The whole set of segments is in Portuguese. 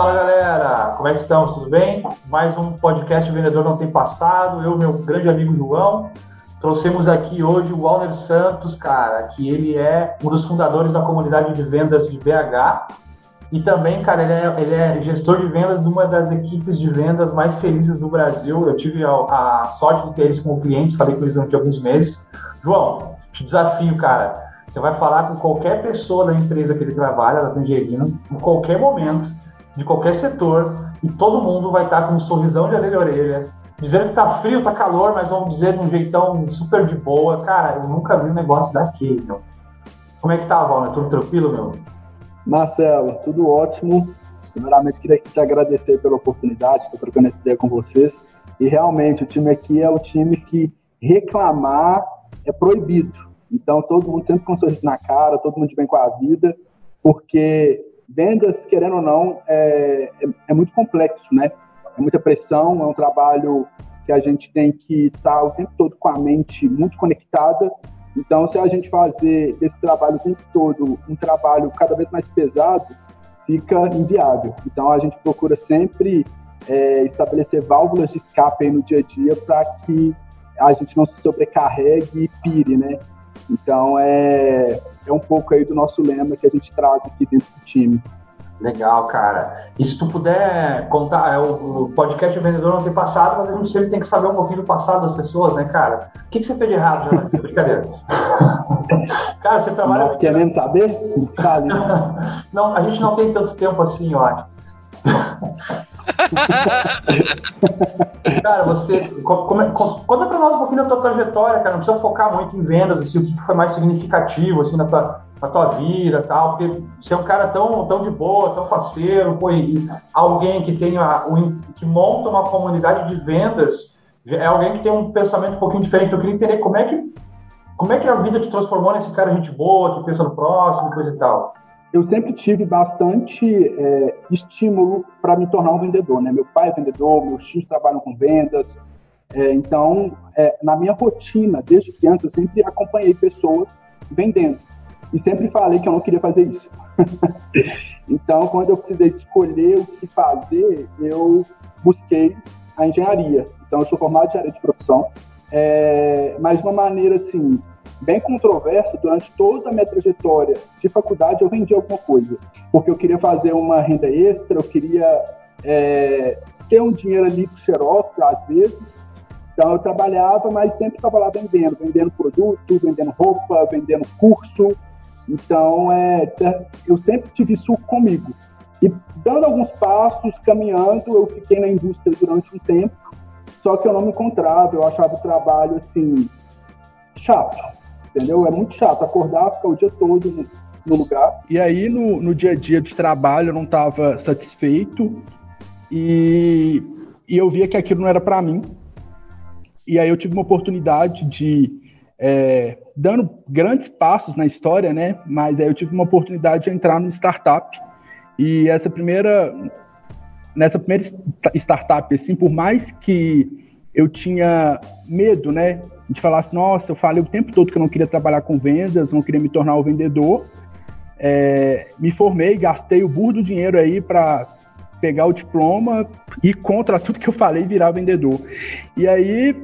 Fala galera, como é que estamos? Tudo bem? Mais um podcast Vendedor Não Tem Passado. Eu, meu grande amigo João, trouxemos aqui hoje o Walter Santos, cara, que ele é um dos fundadores da comunidade de vendas de BH. E também, cara, ele é, ele é gestor de vendas de uma das equipes de vendas mais felizes do Brasil. Eu tive a, a sorte de ter eles como clientes, falei com eles durante alguns meses. João, te desafio, cara. Você vai falar com qualquer pessoa da empresa que ele trabalha, da Tangerino, em qualquer momento de qualquer setor e todo mundo vai estar com um sorrisão de orelha a orelha, dizendo que tá frio, tá calor, mas vamos dizer de um jeitão super de boa. Cara, eu nunca vi um negócio daquele, meu. Como é que tá, Valner? Tudo tranquilo, meu? Marcelo, tudo ótimo. Primeiramente, queria te agradecer pela oportunidade, estou trocando essa ideia com vocês. E realmente, o time aqui é o time que reclamar é proibido. Então, todo mundo sempre com um sorriso na cara, todo mundo bem com a vida, porque vendas, querendo ou não, é, é, é, muito complexo, né? É muita pressão, é um trabalho que a gente tem que estar o tempo todo com a mente muito conectada. Então, se a gente fazer desse trabalho o tempo todo um trabalho cada vez mais pesado, fica inviável. Então, a gente procura sempre é, estabelecer válvulas de escape no dia a dia para que a gente não se sobrecarregue e pire, né? Então, é, é um pouco aí do nosso lema que a gente traz aqui dentro do time. Legal, cara. E se tu puder contar, é, o, podcast O Vendedor não tem passado, mas a gente sempre tem que saber um pouquinho do passado das pessoas, né, cara? O que, que você fez de errado, já? Brincadeira. cara, você trabalha. Não, querendo saber? não, a gente não tem tanto tempo assim, acho. cara, você. Como, é, conta pra nós um pouquinho da tua trajetória, cara. Não precisa focar muito em vendas, assim, o que foi mais significativo, assim, na tua, na tua vida tal. Porque você é um cara tão, tão de boa, tão faceiro, pô, e alguém que tenha um, que monta uma comunidade de vendas, é alguém que tem um pensamento um pouquinho diferente. Eu queria entender como é que. Como é que a vida te transformou nesse cara gente boa, que pensa no próximo, coisa e tal? Eu sempre tive bastante é, estímulo para me tornar um vendedor. Né? Meu pai é vendedor, meus tios trabalham com vendas. É, então, é, na minha rotina, desde criança, eu sempre acompanhei pessoas vendendo. E sempre falei que eu não queria fazer isso. então, quando eu precisei escolher o que fazer, eu busquei a engenharia. Então, eu sou formado em engenharia de profissão, é, mas de uma maneira assim, bem controversa, durante toda a minha trajetória de faculdade, eu vendi alguma coisa. Porque eu queria fazer uma renda extra, eu queria é, ter um dinheiro ali com xerox, às vezes. Então, eu trabalhava, mas sempre estava lá vendendo, vendendo produto, vendendo roupa, vendendo curso. Então, é, eu sempre tive isso comigo. E dando alguns passos, caminhando, eu fiquei na indústria durante um tempo, só que eu não me encontrava, eu achava o trabalho, assim, chato entendeu? É muito chato acordar, ficar o dia todo no, no lugar. E aí, no, no dia a dia de trabalho, eu não estava satisfeito e, e eu via que aquilo não era para mim. E aí eu tive uma oportunidade de, é, dando grandes passos na história, né? Mas aí eu tive uma oportunidade de entrar no startup. E essa primeira, nessa primeira startup, assim, por mais que eu tinha medo, né? De falar assim, nossa, eu falei o tempo todo que eu não queria trabalhar com vendas, não queria me tornar um vendedor. É, me formei, gastei o burro do dinheiro aí para pegar o diploma e contra tudo que eu falei virar vendedor. E aí,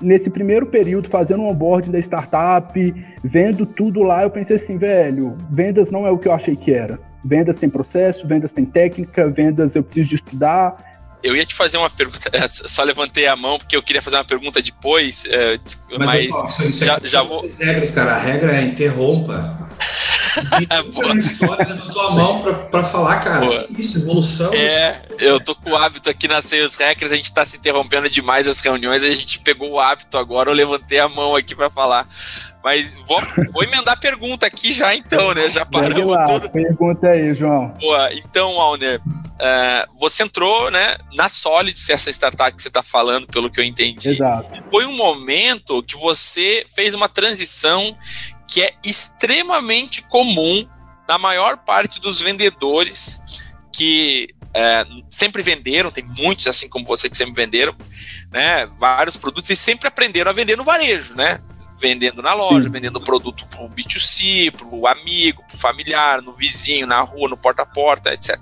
nesse primeiro período, fazendo um onboarding da startup, vendo tudo lá, eu pensei assim, velho, vendas não é o que eu achei que era. Vendas tem processo, vendas tem técnica, vendas eu preciso de estudar, eu ia te fazer uma pergunta, só levantei a mão porque eu queria fazer uma pergunta depois, é, mas, mas já, é já vou. regras, cara, a regra é interrompa. levantou a mão pra falar, cara. Boa. Isso, evolução. É, eu tô com o hábito aqui nas Sales Hackers, a gente tá se interrompendo demais as reuniões, a gente pegou o hábito agora, eu levantei a mão aqui para falar. Mas vou, vou emendar a pergunta aqui já então, né? Já paramos lá, tudo. Pergunta aí, João. Boa. Então, Alner, uh, você entrou né, na Solid, essa startup que você está falando, pelo que eu entendi. Exato. Foi um momento que você fez uma transição que é extremamente comum na maior parte dos vendedores que é, sempre venderam, tem muitos assim como você que sempre venderam, né, vários produtos e sempre aprenderam a vender no varejo, né? Vendendo na loja, vendendo produto pro B2C, pro amigo, pro familiar, no vizinho, na rua, no porta a porta, etc.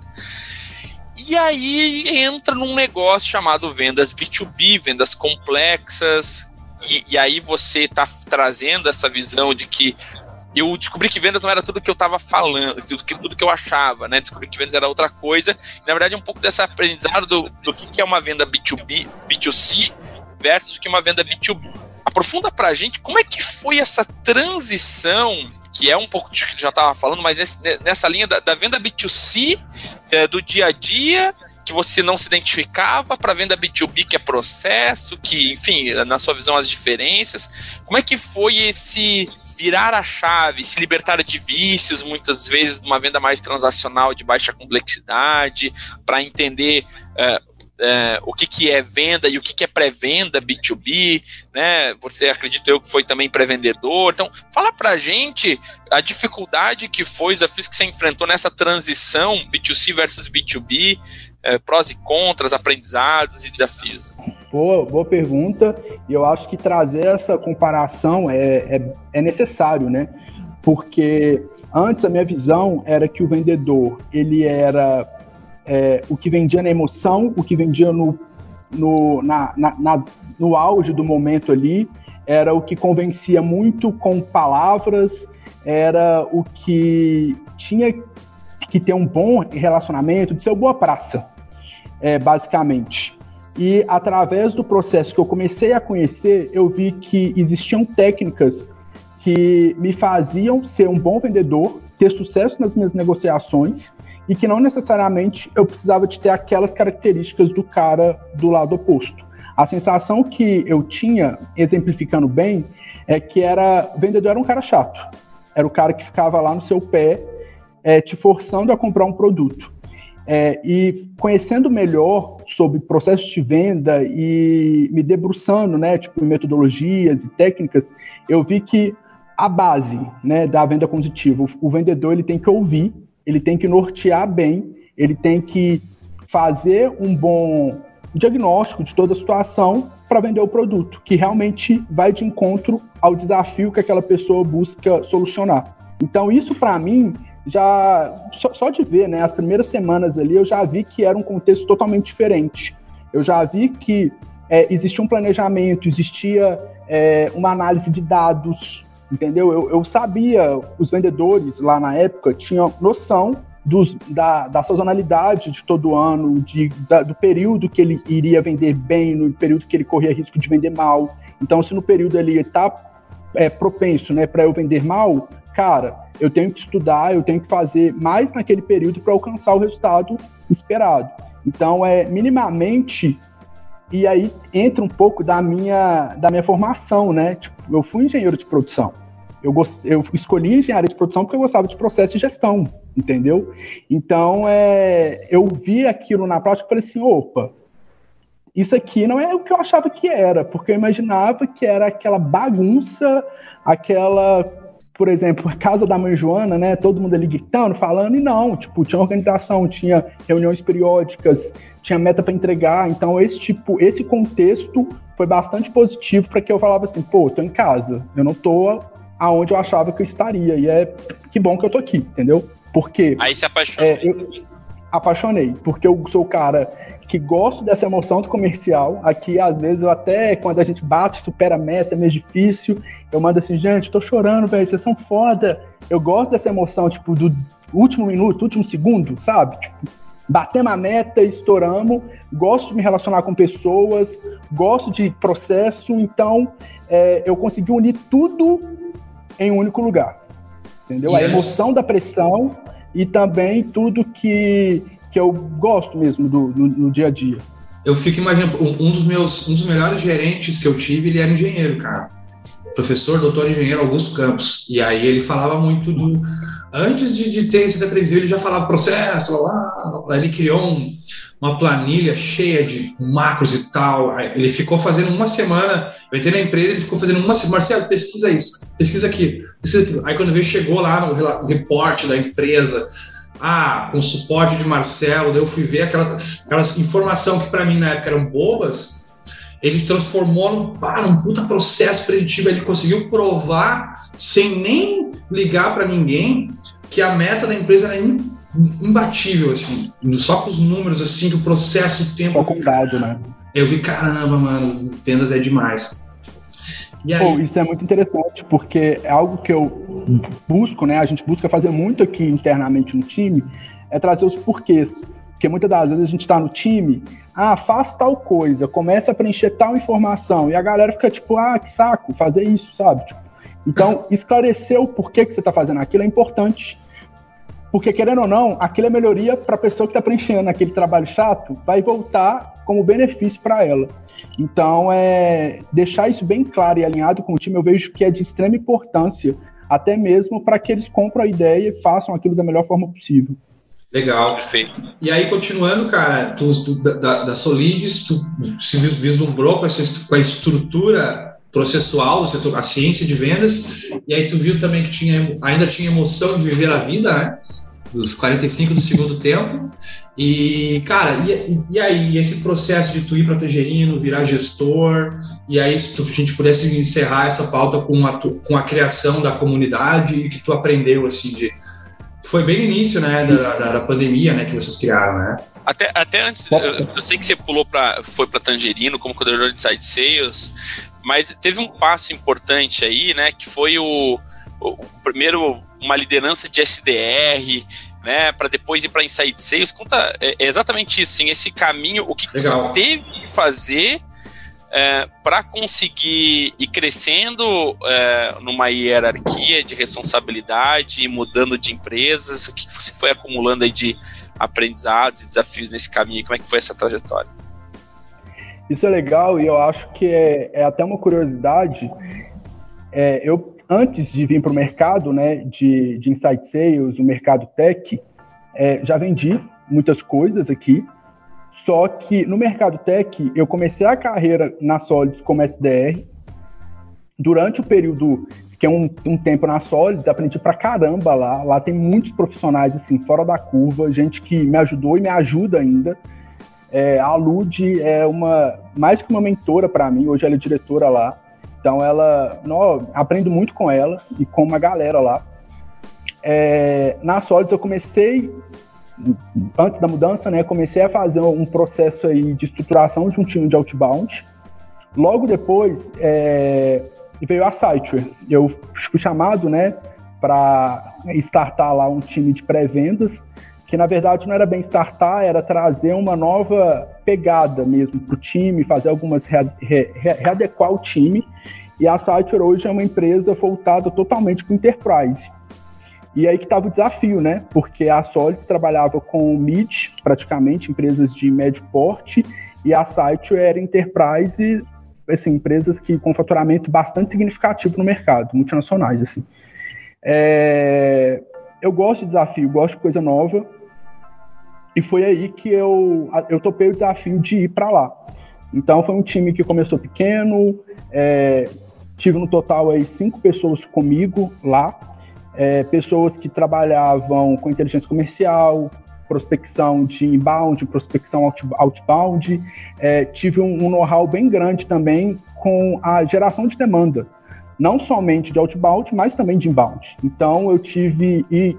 E aí entra num negócio chamado vendas B2B, vendas complexas, e, e aí você está trazendo essa visão de que eu descobri que vendas não era tudo que eu estava falando, tudo que, tudo que eu achava, né? Descobri que vendas era outra coisa. Na verdade, um pouco dessa aprendizado do, do que, que é uma venda B2B, B2C versus o que é uma venda B2B. Aprofunda pra gente como é que foi essa transição, que é um pouco de que já estava falando, mas nesse, nessa linha da, da venda B2C, é, do dia a dia, que você não se identificava para venda B2B, que é processo, que, enfim, na sua visão, as diferenças. Como é que foi esse virar a chave, se libertar de vícios, muitas vezes, numa venda mais transacional de baixa complexidade, para entender uh, uh, o que, que é venda e o que, que é pré-venda B2B, né? Você acredita eu que foi também pré-vendedor. Então, fala pra gente a dificuldade que foi, os desafios que você enfrentou nessa transição B2C versus B2B, uh, prós e contras, aprendizados e desafios. Boa, boa pergunta. E eu acho que trazer essa comparação é, é, é necessário, né? Porque antes a minha visão era que o vendedor ele era é, o que vendia na emoção, o que vendia no, no, na, na, na, no auge do momento ali, era o que convencia muito com palavras, era o que tinha que ter um bom relacionamento, de ser boa praça, é, basicamente. E através do processo que eu comecei a conhecer, eu vi que existiam técnicas que me faziam ser um bom vendedor, ter sucesso nas minhas negociações e que não necessariamente eu precisava de ter aquelas características do cara do lado oposto. A sensação que eu tinha, exemplificando bem, é que era o vendedor era um cara chato. Era o cara que ficava lá no seu pé, é, te forçando a comprar um produto. É, e conhecendo melhor sobre processos de venda e me debruçando, né, tipo, metodologias e técnicas, eu vi que a base, né, da venda positiva, o, vendedor ele tem que ouvir, ele tem que nortear bem, ele tem que fazer um bom diagnóstico de toda a situação para vender o produto, que realmente vai de encontro ao desafio que aquela pessoa busca solucionar. Então, isso para mim já só, só, de ver, né, as primeiras semanas ali, eu já vi que era um contexto totalmente diferente. Eu já vi que é, existia um planejamento, existia é, uma análise de dados, entendeu? Eu, eu, sabia, os vendedores lá na época tinham noção dos, da, da sazonalidade de todo ano, de, da, do período que ele iria vender bem, no período que ele corria risco de vender mal. Então, se no período ele está é, propenso né, para eu vender mal, cara, eu tenho que estudar, eu tenho que fazer mais naquele período para alcançar o resultado esperado. Então, é minimamente e aí entra um pouco da minha da minha formação, né? Tipo, eu fui engenheiro de produção. Eu, gost... eu escolhi engenharia de produção porque eu gostava de processo de gestão, entendeu? Então, é... eu vi aquilo na prática e falei assim, opa, isso aqui não é o que eu achava que era, porque eu imaginava que era aquela bagunça, aquela por exemplo, a casa da mãe Joana, né? Todo mundo ali gritando, falando, e não, tipo, tinha organização, tinha reuniões periódicas, tinha meta para entregar. Então, esse tipo, esse contexto foi bastante positivo para que eu falava assim, pô, tô em casa, eu não tô aonde eu achava que eu estaria. E é que bom que eu tô aqui, entendeu? Porque. Aí se apaixonou. É, eu, apaixonei, porque eu sou o cara que gosto dessa emoção do comercial. Aqui, às vezes, eu até, quando a gente bate, supera a meta, é meio difícil. Eu mando assim, gente, tô chorando, velho, vocês são foda. Eu gosto dessa emoção, tipo, do último minuto, último segundo, sabe? Tipo, batemos a meta, estouramos. Gosto de me relacionar com pessoas, gosto de processo, então é, eu consegui unir tudo em um único lugar. Entendeu? Yes. A emoção da pressão e também tudo que que eu gosto mesmo do, no, no dia a dia. Eu fico imaginando, um dos meus, um dos melhores gerentes que eu tive, ele era engenheiro, cara. Professor, doutor engenheiro Augusto Campos. E aí ele falava muito do. Antes de, de ter esse previsão, ele já falava processo, lá, lá. Ele criou um, uma planilha cheia de macros e tal. Ele ficou fazendo uma semana. Eu entrei na empresa, ele ficou fazendo uma semana. Marcelo, pesquisa isso, pesquisa aqui. Pesquisa. Aí quando veio, chegou lá no, no reporte da empresa ah, com suporte de Marcelo, eu fui ver aquela, aquelas informação que para mim na época eram bobas, ele transformou num, pá, num puta processo preditivo, ele conseguiu provar sem nem ligar para ninguém que a meta da empresa era imbatível, assim, só com os números, assim, que o processo, o tempo. Só com dado, né? Eu vi, caramba, mano, vendas é demais. E aí... Pô, isso é muito interessante, porque é algo que eu busco, né? A gente busca fazer muito aqui internamente no time, é trazer os porquês. Porque muitas das vezes a gente está no time, ah, faz tal coisa, começa a preencher tal informação, e a galera fica tipo, ah, que saco, fazer isso, sabe? Tipo, então, esclarecer o porquê que você está fazendo aquilo é importante. Porque, querendo ou não, aquilo é melhoria para a pessoa que está preenchendo aquele trabalho chato, vai voltar como benefício para ela. Então, é, deixar isso bem claro e alinhado com o time, eu vejo que é de extrema importância, até mesmo para que eles comprem a ideia e façam aquilo da melhor forma possível. Legal. Perfeito. E aí, continuando, cara, tu, tu da, da Solides, tu se vislumbrou com, essa, com a estrutura processual, a ciência de vendas, e aí tu viu também que tinha, ainda tinha emoção de viver a vida, né? Dos 45 do segundo tempo. E, cara, e, e aí, esse processo de tu ir para Tangerino, virar gestor, e aí se tu, a gente pudesse encerrar essa pauta com a, com a criação da comunidade e que tu aprendeu, assim, de... Foi bem no início, né, da, da, da pandemia, né, que vocês criaram, né? Até, até antes, eu, eu, sei que você pulou para foi para Tangerino como coordenador de site sales, mas teve um passo importante aí, né, que foi o, o primeiro uma liderança de SDR, né, para depois ir para Inside Sales. Conta é, é exatamente isso, sim, esse caminho, o que, que você teve que fazer é, para conseguir ir crescendo é, numa hierarquia de responsabilidade, mudando de empresas, o que, que você foi acumulando aí de aprendizados e desafios nesse caminho? Como é que foi essa trajetória? Isso é legal e eu acho que é, é até uma curiosidade. É, eu antes de vir para o mercado, né, de, de insight sales, o mercado tech, é, já vendi muitas coisas aqui. Só que no mercado tech eu comecei a carreira na Solids como SDR. Durante o período que é um, um tempo na Solids, aprendi pra caramba lá. Lá tem muitos profissionais, assim, fora da curva, gente que me ajudou e me ajuda ainda. É, a Lud é uma, mais que uma mentora para mim, hoje ela é diretora lá. Então ela, não, aprendo muito com ela e com uma galera lá. É, na Solids eu comecei, antes da mudança, né, comecei a fazer um processo aí de estruturação de um time de outbound. Logo depois, é, veio a Siteware. Eu fui chamado, né, para startar lá um time de pré-vendas, que na verdade não era bem startar, era trazer uma nova pegada mesmo para o time, fazer algumas re, re, readequar o time. E a Siteware hoje é uma empresa voltada totalmente para o enterprise. E aí que estava o desafio, né? Porque a Solids trabalhava com mid, praticamente, empresas de médio porte, e a Siteware era enterprise assim, empresas que com faturamento bastante significativo no mercado, multinacionais, assim. É, eu gosto de desafio, gosto de coisa nova, e foi aí que eu, eu topei o desafio de ir para lá. Então foi um time que começou pequeno, é, tive no total aí cinco pessoas comigo lá, é, pessoas que trabalhavam com inteligência comercial, prospecção de inbound, prospecção outbound. É, tive um, um know-how bem grande também com a geração de demanda, não somente de outbound, mas também de inbound. Então eu tive e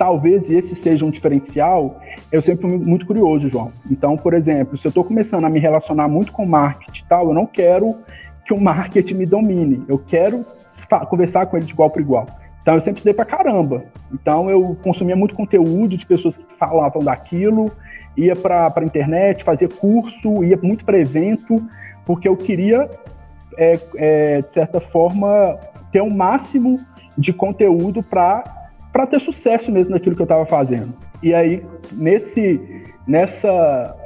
talvez esse seja um diferencial. Eu sempre fui muito curioso, João. Então, por exemplo, se eu estou começando a me relacionar muito com marketing e tal, eu não quero que o marketing me domine. Eu quero conversar com ele de igual para igual. Então eu sempre estudei pra caramba. Então eu consumia muito conteúdo de pessoas que falavam daquilo, ia para a internet, fazia curso, ia muito para evento, porque eu queria, é, é, de certa forma, ter o um máximo de conteúdo para ter sucesso mesmo naquilo que eu estava fazendo. E aí, nesse, nessa,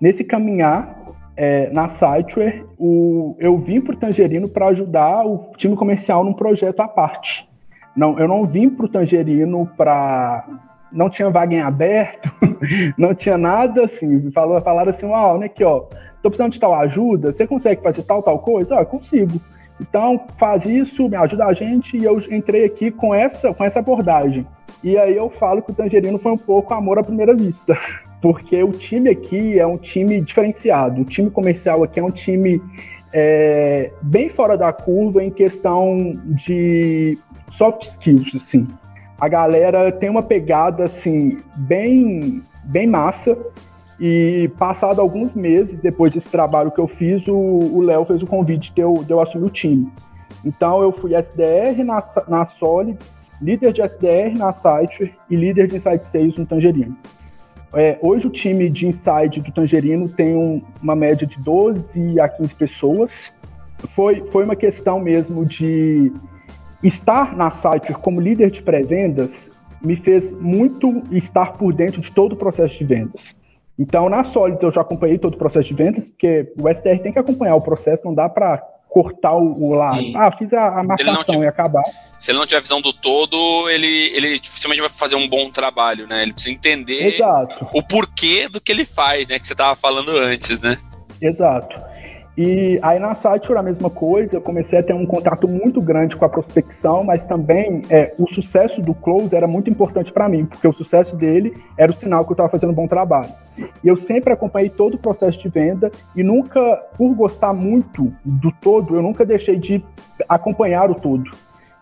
nesse caminhar, é, na Siteware, o, eu vim para o Tangerino para ajudar o time comercial num projeto à parte. Não, eu não vim para o Tangerino para. Não tinha vaga em aberto, não tinha nada assim. Falou, falaram assim: Uau, né, aqui, ó, tô precisando de tal ajuda, você consegue fazer tal, tal coisa? Eu consigo. Então, faz isso, me ajuda a gente, e eu entrei aqui com essa, com essa abordagem. E aí eu falo que o Tangerino foi um pouco amor à primeira vista, porque o time aqui é um time diferenciado, o time comercial aqui é um time é, bem fora da curva em questão de soft skills, assim. a galera tem uma pegada assim bem bem massa. E passado alguns meses depois desse trabalho que eu fiz, o Léo fez o convite de eu, de eu assumir o time. Então eu fui SDR na, na Solids, líder de SDR na Site e líder de Inside Sales no Tangerino. É, hoje o time de Inside do Tangerino tem um, uma média de 12 a 15 pessoas. Foi, foi uma questão mesmo de estar na Site como líder de pré-vendas me fez muito estar por dentro de todo o processo de vendas. Então, na Solids eu já acompanhei todo o processo de vendas, porque o SDR tem que acompanhar o processo, não dá para cortar o, o lado. Sim. Ah, fiz a, a marcação tiver, e acabar. Se ele não tiver visão do todo, ele, ele dificilmente vai fazer um bom trabalho, né? Ele precisa entender Exato. o porquê do que ele faz, né? Que você estava falando antes, né? Exato. E aí na Sature a mesma coisa, eu comecei a ter um contato muito grande com a prospecção, mas também é, o sucesso do Close era muito importante para mim, porque o sucesso dele era o sinal que eu estava fazendo um bom trabalho. E eu sempre acompanhei todo o processo de venda e nunca, por gostar muito do todo, eu nunca deixei de acompanhar o todo.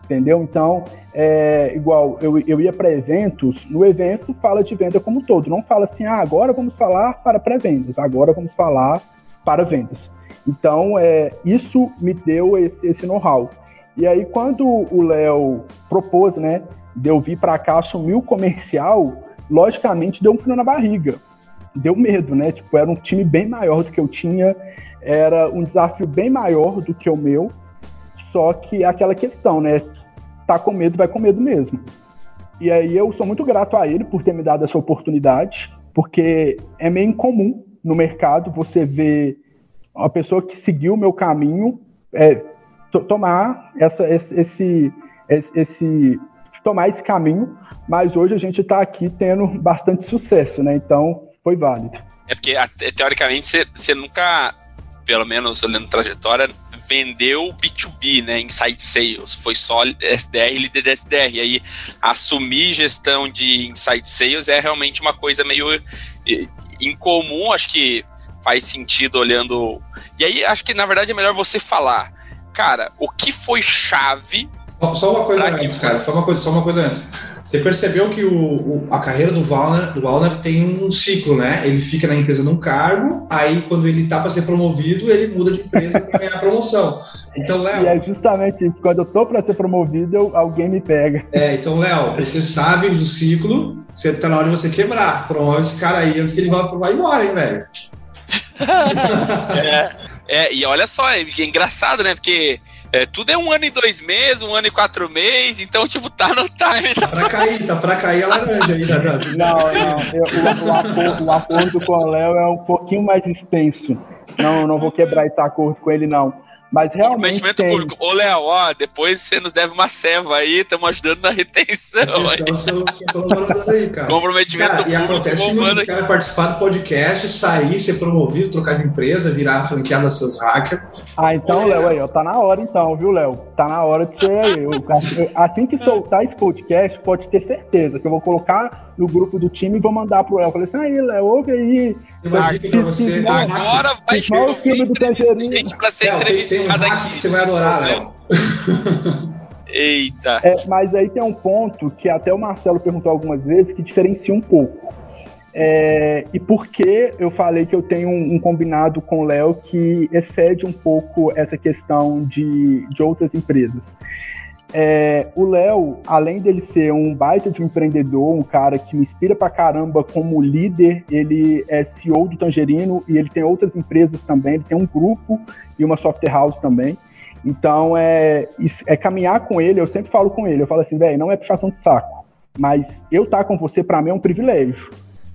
Entendeu? Então, é, igual eu, eu ia para eventos, no evento fala de venda como um todo, não fala assim, ah, agora vamos falar para pré-vendas, agora vamos falar para vendas. Então, é, isso me deu esse, esse know-how. E aí, quando o Léo propôs, né, de eu vir para cá assumir o comercial, logicamente deu um frio na barriga. Deu medo, né? Tipo, era um time bem maior do que eu tinha, era um desafio bem maior do que o meu. Só que aquela questão, né? Tá com medo, vai com medo mesmo. E aí eu sou muito grato a ele por ter me dado essa oportunidade, porque é meio incomum no mercado você ver uma pessoa que seguiu o meu caminho é, tomar essa, esse, esse, esse, tomar esse caminho, mas hoje a gente está aqui tendo bastante sucesso, né? Então foi válido. É porque teoricamente você, você nunca, pelo menos olhando trajetória, vendeu B2B, né? Inside Sales, foi só SDR líder SDR. E aí assumir gestão de Inside Sales é realmente uma coisa meio incomum, acho que faz sentido olhando. E aí, acho que na verdade é melhor você falar, cara, o que foi chave. Só uma coisa antes, cara, só uma coisa, só uma coisa antes. Você percebeu que o, o, a carreira do Walner, do Walner tem um ciclo, né? Ele fica na empresa num cargo, aí quando ele tá para ser promovido, ele muda de empresa para ganhar promoção. Então, Léo. E é justamente isso. Quando eu tô para ser promovido, eu, alguém me pega. É, então, Léo, você sabe do ciclo, você tá na hora de você quebrar. Promove esse cara aí antes que ele vá, vá embora, hein, velho? é, é, e olha só, é engraçado, né? Porque é, tudo é um ano e dois meses, um ano e quatro meses, então, tipo, tá no time. Tá pra cair, tá pra cair a laranja aí, Não, não, eu, o, o, acordo, o acordo com o Léo é um pouquinho mais extenso. Não, não vou quebrar esse acordo com ele, não. Mas realmente. Investimento tem. público. Ô, Léo, ó, depois você nos deve uma ceva aí, estamos ajudando na retenção. Então, seu, seu aí, cara. Comprometimento cara, público. E acontece muito o cara participar do podcast, sair, ser promovido, trocar de empresa, virar franqueada seus hackers. Ah, então, Léo, aí, ó, tá na hora então, viu, Léo? Tá na hora de ser aí. assim que soltar esse podcast, pode ter certeza que eu vou colocar no grupo do time e vou mandar pro Léo. Falei assim, aí, Léo, ouve aí. Você, agora vai chegar o filme do Tangerino. gente pra ser entrevistada aqui. Você vai adorar, Léo. Eita. É, mas aí tem um ponto que até o Marcelo perguntou algumas vezes que diferencia um pouco. É, e por que eu falei que eu tenho um, um combinado com o Léo que excede um pouco essa questão de, de outras empresas? É, o Léo, além dele ser um baita de um empreendedor, um cara que me inspira pra caramba como líder, ele é CEO do Tangerino e ele tem outras empresas também, ele tem um grupo e uma software house também. Então, é, é caminhar com ele, eu sempre falo com ele, eu falo assim, velho, não é puxação de saco, mas eu estar tá com você, para mim, é um privilégio,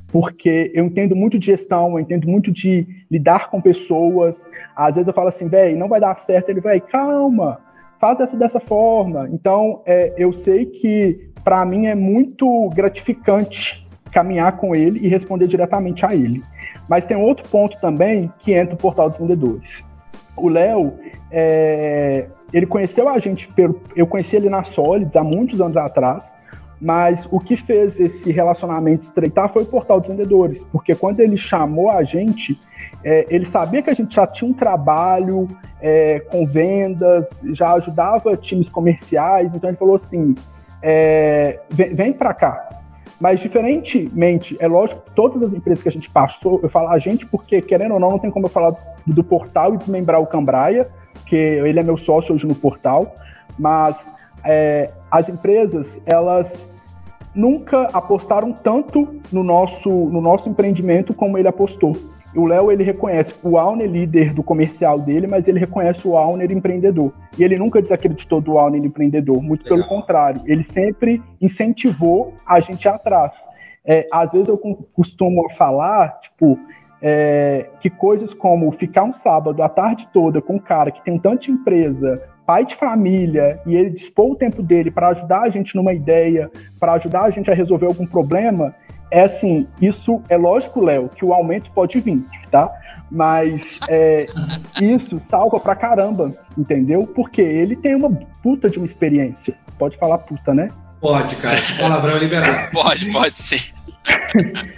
porque eu entendo muito de gestão, eu entendo muito de lidar com pessoas, às vezes eu falo assim, velho, não vai dar certo, ele vai, calma, faz essa dessa forma. Então, é, eu sei que para mim é muito gratificante caminhar com ele e responder diretamente a ele. Mas tem outro ponto também que entra o portal dos vendedores. O Léo, é, ele conheceu a gente, pelo, eu conheci ele na Solids há muitos anos atrás, mas o que fez esse relacionamento estreitar foi o portal dos vendedores, porque quando ele chamou a gente, é, ele sabia que a gente já tinha um trabalho é, com vendas, já ajudava times comerciais, então ele falou assim: é, vem, vem para cá. Mas, diferentemente, é lógico que todas as empresas que a gente passou, eu falo a gente porque, querendo ou não, não tem como eu falar do portal e desmembrar o Cambraia, que ele é meu sócio hoje no portal, mas é, as empresas, elas nunca apostaram tanto no nosso, no nosso empreendimento como ele apostou. O Léo, ele reconhece o Auner líder do comercial dele, mas ele reconhece o Auner empreendedor. E ele nunca desacreditou do Auner empreendedor, muito Legal. pelo contrário. Ele sempre incentivou a gente atrás. É, às vezes eu costumo falar, tipo, é, que coisas como ficar um sábado a tarde toda com um cara que tem tanta empresa, pai de família, e ele dispor o tempo dele para ajudar a gente numa ideia, para ajudar a gente a resolver algum problema, é assim, isso é lógico, Léo, que o aumento pode vir, tá? Mas é, isso salva pra caramba, entendeu? Porque ele tem uma puta de uma experiência. Pode falar puta, né? Pode, cara. Palavrão é liberado. pode, pode sim.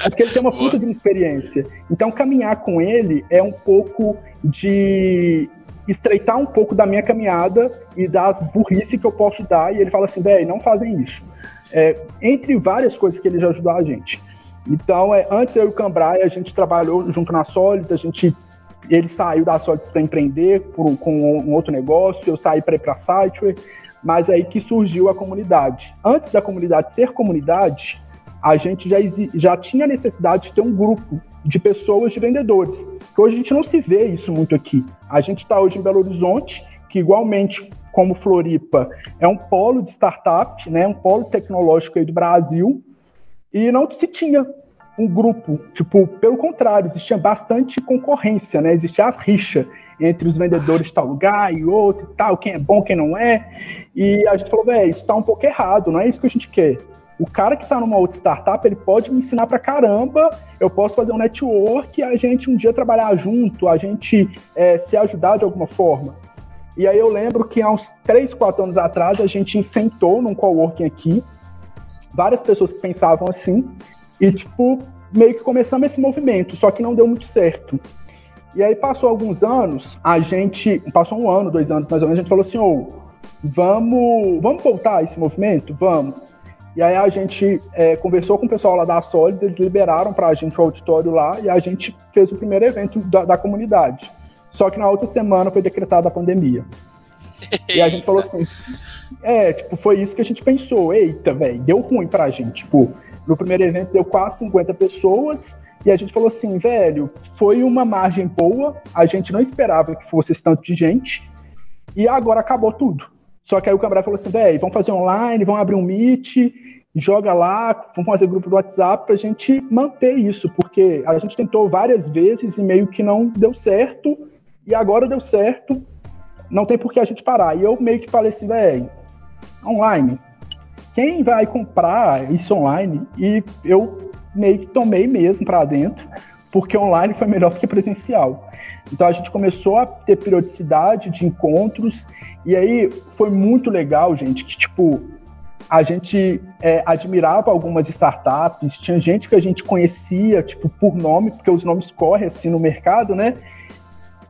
É porque ele tem uma puta de uma experiência. Então, caminhar com ele é um pouco de estreitar um pouco da minha caminhada e das burrice que eu posso dar. E ele fala assim, velho, não fazem isso é, entre várias coisas que ele já ajudou a gente. Então, é, antes eu e o Cambrai, a gente trabalhou junto na Solids, a gente, ele saiu da Solids para empreender por, com um outro negócio, eu saí para ir para a mas aí que surgiu a comunidade. Antes da comunidade ser comunidade, a gente já, já tinha necessidade de ter um grupo de pessoas, de vendedores, que hoje a gente não se vê isso muito aqui. A gente está hoje em Belo Horizonte, que igualmente como Floripa é um polo de startup, né, um polo tecnológico aí do Brasil, e não se tinha um grupo, tipo, pelo contrário, existia bastante concorrência, né, existia as rixas entre os vendedores de tal lugar e outro e tal, quem é bom, quem não é, e a gente falou, velho, isso tá um pouco errado, não é isso que a gente quer. O cara que está numa outra startup, ele pode me ensinar pra caramba, eu posso fazer um network, a gente um dia trabalhar junto, a gente é, se ajudar de alguma forma. E aí eu lembro que há uns 3, 4 anos atrás a gente sentou num coworking aqui, várias pessoas que pensavam assim, e tipo, meio que começamos esse movimento, só que não deu muito certo. E aí passou alguns anos, a gente, passou um ano, dois anos mais ou menos, a gente falou assim, ô, oh, vamos, vamos voltar esse movimento? Vamos. E aí a gente é, conversou com o pessoal lá da Solids, eles liberaram para a gente o auditório lá e a gente fez o primeiro evento da, da comunidade. Só que na outra semana foi decretada a pandemia. e a gente falou assim: é, tipo, foi isso que a gente pensou. Eita, velho, deu ruim pra gente. Tipo, no primeiro evento deu quase 50 pessoas. E a gente falou assim, velho, foi uma margem boa, a gente não esperava que fosse esse tanto de gente, e agora acabou tudo. Só que aí o camarada falou assim, velho, vamos fazer online, vamos abrir um Meet, joga lá, vamos fazer grupo do WhatsApp pra gente manter isso, porque a gente tentou várias vezes e meio que não deu certo, e agora deu certo, não tem por que a gente parar. E eu meio que falei assim, velho, online, quem vai comprar isso online? E eu meio que tomei mesmo para dentro, porque online foi melhor do que presencial. Então a gente começou a ter periodicidade de encontros, e aí foi muito legal, gente, que tipo, a gente é, admirava algumas startups, tinha gente que a gente conhecia, tipo, por nome, porque os nomes correm assim no mercado, né?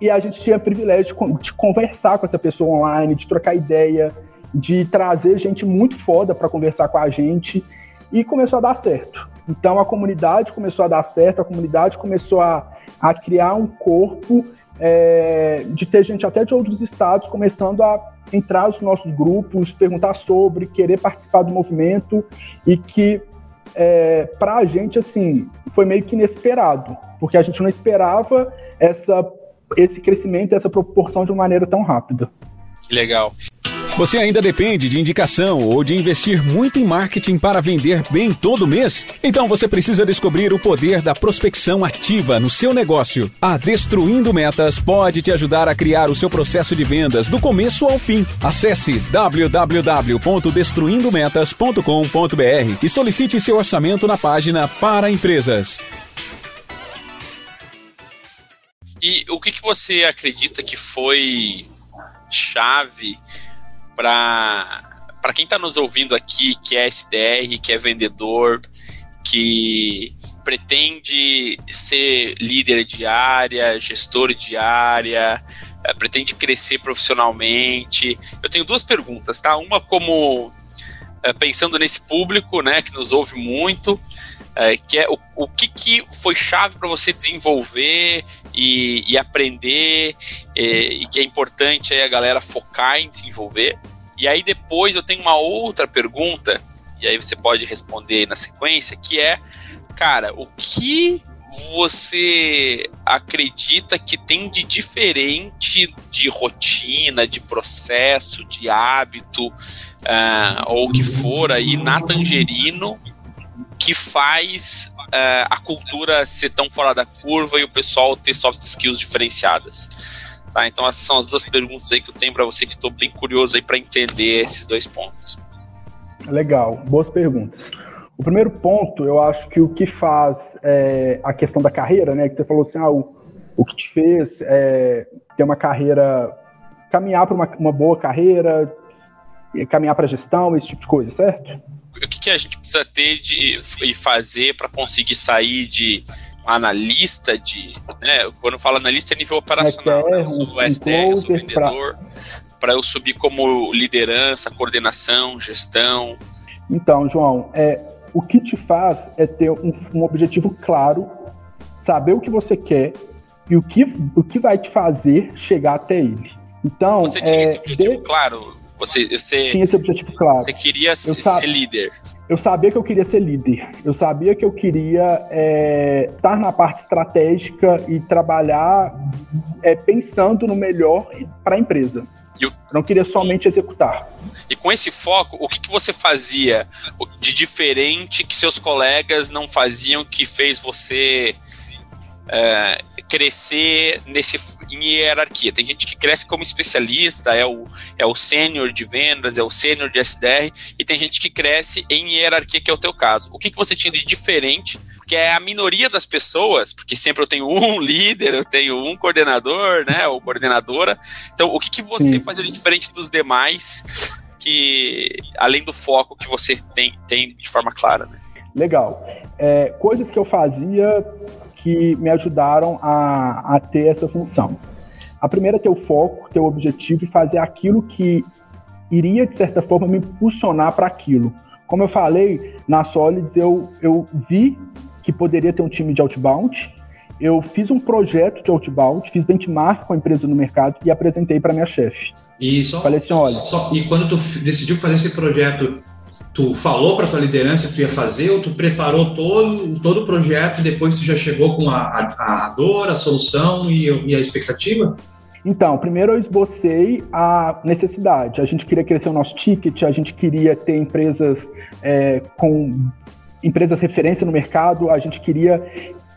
e a gente tinha privilégio de conversar com essa pessoa online, de trocar ideia, de trazer gente muito foda para conversar com a gente e começou a dar certo. Então a comunidade começou a dar certo, a comunidade começou a, a criar um corpo é, de ter gente até de outros estados começando a entrar nos nossos grupos, perguntar sobre, querer participar do movimento e que é, para a gente assim foi meio que inesperado, porque a gente não esperava essa esse crescimento, essa proporção de uma maneira tão rápida. Que legal. Você ainda depende de indicação ou de investir muito em marketing para vender bem todo mês? Então você precisa descobrir o poder da prospecção ativa no seu negócio. A Destruindo Metas pode te ajudar a criar o seu processo de vendas do começo ao fim. Acesse www.destruindometas.com.br e solicite seu orçamento na página para empresas. E o que, que você acredita que foi chave para quem está nos ouvindo aqui, que é SDR, que é vendedor, que pretende ser líder de área, gestor de área, eh, pretende crescer profissionalmente. Eu tenho duas perguntas, tá? Uma como é, pensando nesse público, né, que nos ouve muito, é, que é o, o que, que foi chave para você desenvolver e, e aprender e, e, que é importante aí a galera focar em desenvolver. E aí depois eu tenho uma outra pergunta e aí você pode responder na sequência, que é, cara, o que você acredita que tem de diferente de rotina, de processo, de hábito, uh, ou o que for aí na Tangerino que faz uh, a cultura ser tão fora da curva e o pessoal ter soft skills diferenciadas? Tá, então essas são as duas perguntas aí que eu tenho para você que estou bem curioso aí para entender esses dois pontos. Legal, boas perguntas. O primeiro ponto, eu acho que o que faz é, a questão da carreira, né? Que você falou assim, ah, o, o que te fez é, ter uma carreira, caminhar para uma, uma boa carreira, caminhar para gestão, esse tipo de coisa, certo? O que, que a gente precisa ter de, e fazer para conseguir sair de analista de. Né, quando eu falo analista é nível operacional, né, eu sou o SDR, eu sou vendedor, para eu subir como liderança, coordenação, gestão? Então, João, é, o que te faz é ter um, um objetivo claro, saber o que você quer e o que, o que vai te fazer chegar até ele. Então, você tinha é, esse objetivo de... claro? Você, você tinha esse objetivo claro. Você queria ser líder? Eu sabia que eu queria ser líder. Eu sabia que eu queria é, estar na parte estratégica e trabalhar é, pensando no melhor para a empresa. Eu, eu não queria somente executar. E com esse foco, o que, que você fazia de diferente que seus colegas não faziam que fez você é, crescer nesse, em hierarquia. Tem gente que cresce como especialista, é o, é o sênior de vendas, é o sênior de SDR, e tem gente que cresce em hierarquia, que é o teu caso. O que, que você tinha de diferente? Que é a minoria das pessoas, porque sempre eu tenho um líder, eu tenho um coordenador, né, ou coordenadora. Então, o que, que você Sim. fazia de diferente dos demais, que além do foco que você tem, tem de forma clara, né? Legal. É, coisas que eu fazia que me ajudaram a, a ter essa função. A primeira é ter o foco, ter o objetivo e fazer aquilo que iria, de certa forma, me impulsionar para aquilo. Como eu falei, na Solids eu, eu vi que poderia ter um time de outbound, eu fiz um projeto de outbound, fiz benchmark com a empresa no mercado e apresentei para minha chefe. E só, Falei assim, olha, só, e quando tu decidiu fazer esse projeto, tu falou para tua liderança que tu ia fazer ou tu preparou todo, todo o projeto e depois tu já chegou com a, a, a dor, a solução e, e, a expectativa? Então, primeiro eu esbocei a necessidade. A gente queria crescer o nosso ticket, a gente queria ter empresas é, com empresas referência no mercado, a gente queria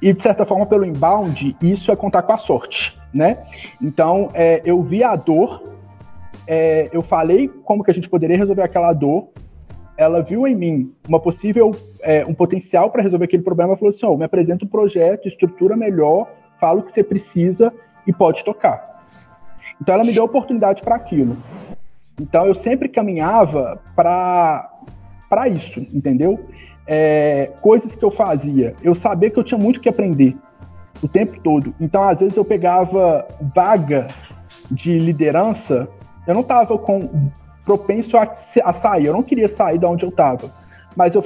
e de certa forma pelo inbound isso é contar com a sorte, né? Então é, eu vi a dor, é, eu falei como que a gente poderia resolver aquela dor ela viu em mim uma possível, é, um potencial para resolver aquele problema, falou assim, oh, me apresenta um projeto, estrutura melhor, fala o que você precisa e pode tocar. Então ela me deu oportunidade para aquilo. Então eu sempre caminhava para para isso, entendeu? É, coisas que eu fazia, eu sabia que eu tinha muito que aprender o tempo todo. Então às vezes eu pegava vaga de liderança, eu não estava com propenso a, a sair. Eu não queria sair da onde eu estava. Mas eu,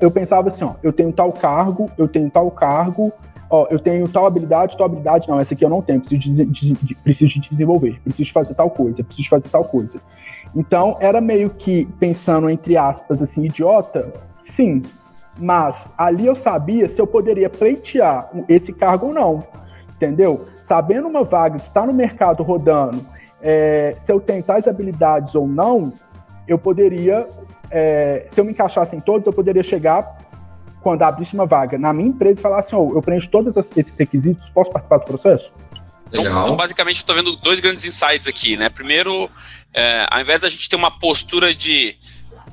eu pensava assim, ó, eu tenho tal cargo, eu tenho tal cargo, ó, eu tenho tal habilidade, tal habilidade, não, essa aqui eu não tenho, preciso de, de, preciso de desenvolver, preciso fazer tal coisa, preciso fazer tal coisa. Então, era meio que pensando, entre aspas, assim, idiota, sim, mas ali eu sabia se eu poderia pleitear esse cargo ou não, entendeu? Sabendo uma vaga que está no mercado rodando é, se eu tenho tais habilidades ou não, eu poderia, é, se eu me encaixasse em todos, eu poderia chegar quando abrisse uma vaga na minha empresa e falar assim, oh, eu preencho todos esses requisitos, posso participar do processo? Então, então, basicamente, estou vendo dois grandes insights aqui, né? Primeiro, é, ao invés da gente ter uma postura de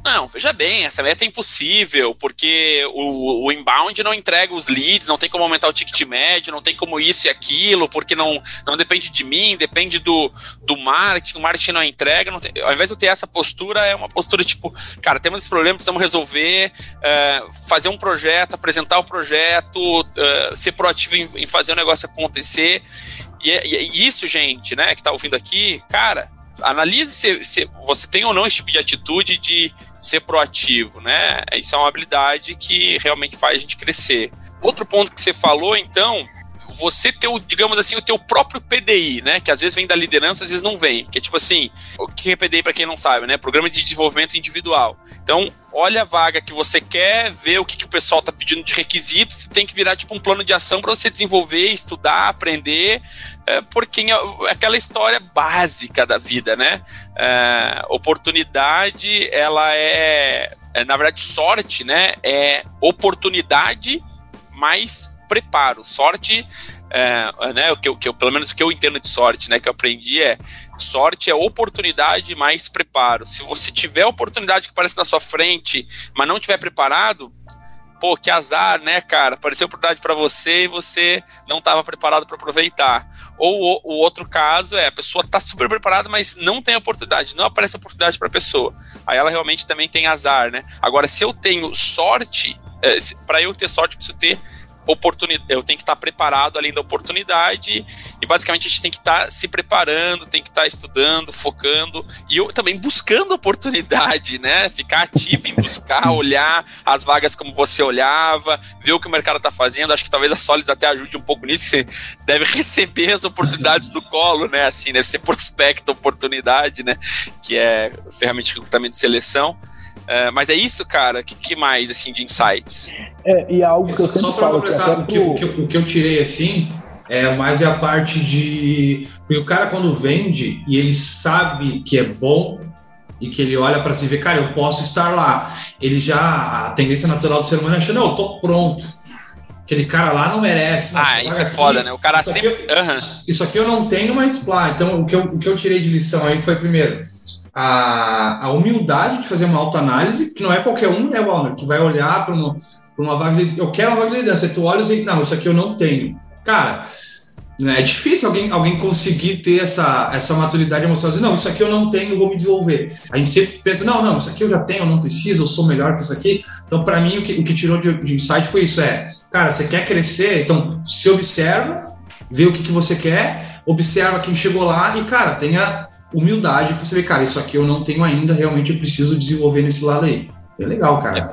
não, veja bem, essa meta é impossível, porque o, o inbound não entrega os leads, não tem como aumentar o ticket médio, não tem como isso e aquilo, porque não, não depende de mim, depende do, do marketing, o marketing não entrega. Não tem, ao invés de eu ter essa postura, é uma postura tipo, cara, temos esse problema, precisamos resolver, é, fazer um projeto, apresentar o projeto, é, ser proativo em, em, fazer o negócio acontecer. E, é, e, isso, gente, né, que tá ouvindo aqui, cara, analise se, se, você tem ou não esse tipo de atitude de ser proativo, né? Isso é uma habilidade que realmente faz a gente crescer. Outro ponto que você falou, então, você ter, o, digamos assim, o teu próprio PDI, né? Que às vezes vem da liderança, às vezes não vem. Que é tipo assim, o que é PDI para quem não sabe, né? Programa de desenvolvimento individual. Então, olha a vaga que você quer, vê o que, que o pessoal está pedindo de requisitos, tem que virar tipo um plano de ação para você desenvolver, estudar, aprender, é, porque é aquela história básica da vida, né? É, oportunidade, ela é, é, na verdade, sorte, né? É oportunidade mais preparo. Sorte, é, né, o que, eu, que pelo menos o que eu entendo de sorte, né, que eu aprendi é sorte é oportunidade mais preparo. Se você tiver oportunidade que aparece na sua frente, mas não tiver preparado, pô, que azar, né, cara? Apareceu oportunidade para você e você não estava preparado para aproveitar. Ou o, o, outro caso é a pessoa tá super preparada, mas não tem oportunidade, não aparece oportunidade para a pessoa. Aí ela realmente também tem azar, né? Agora, se eu tenho sorte, é, para eu ter sorte, eu preciso ter oportunidade, eu tenho que estar preparado além da oportunidade e basicamente a gente tem que estar se preparando, tem que estar estudando, focando e eu também buscando oportunidade, né? Ficar ativo em buscar, olhar as vagas como você olhava, ver o que o mercado está fazendo. Acho que talvez a Solids até ajude um pouco nisso. Você deve receber as oportunidades do colo, né? Assim, deve ser prospecto oportunidade, né? Que é ferramenta de recrutamento de seleção. É, mas é isso, cara? O que, que, mais, assim, de insights? É, e é algo que eu sempre Só para completar, o que, pro... o, que, o que eu tirei, assim, é mais é a parte de... Porque o cara, quando vende, e ele sabe que é bom, e que ele olha para si e vê, cara, eu posso estar lá. Ele já, a tendência natural do ser humano é achar, não, eu tô pronto. Aquele cara lá não merece. Ah, isso é foda, né? O cara isso sempre. Aqui eu, uhum. Isso aqui eu não tenho, mas pá. Então, o que, eu, o que eu tirei de lição aí foi, primeiro, a, a humildade de fazer uma autoanálise, que não é qualquer um, né, Walner, que vai olhar para uma, uma vaga de eu quero uma vaga de liderança, tu olha e diz, não, isso aqui eu não tenho. Cara, né, é difícil alguém, alguém conseguir ter essa, essa maturidade emocional, dizer, não, isso aqui eu não tenho, vou me desenvolver. A gente sempre pensa, não, não, isso aqui eu já tenho, eu não preciso, eu sou melhor que isso aqui. Então, para mim, o que, o que tirou de, de insight foi isso, é, cara, você quer crescer, então se observa, vê o que, que você quer, observa quem chegou lá e, cara, tenha humildade para você ver, cara, isso aqui eu não tenho ainda, realmente eu preciso desenvolver nesse lado aí. É legal, cara.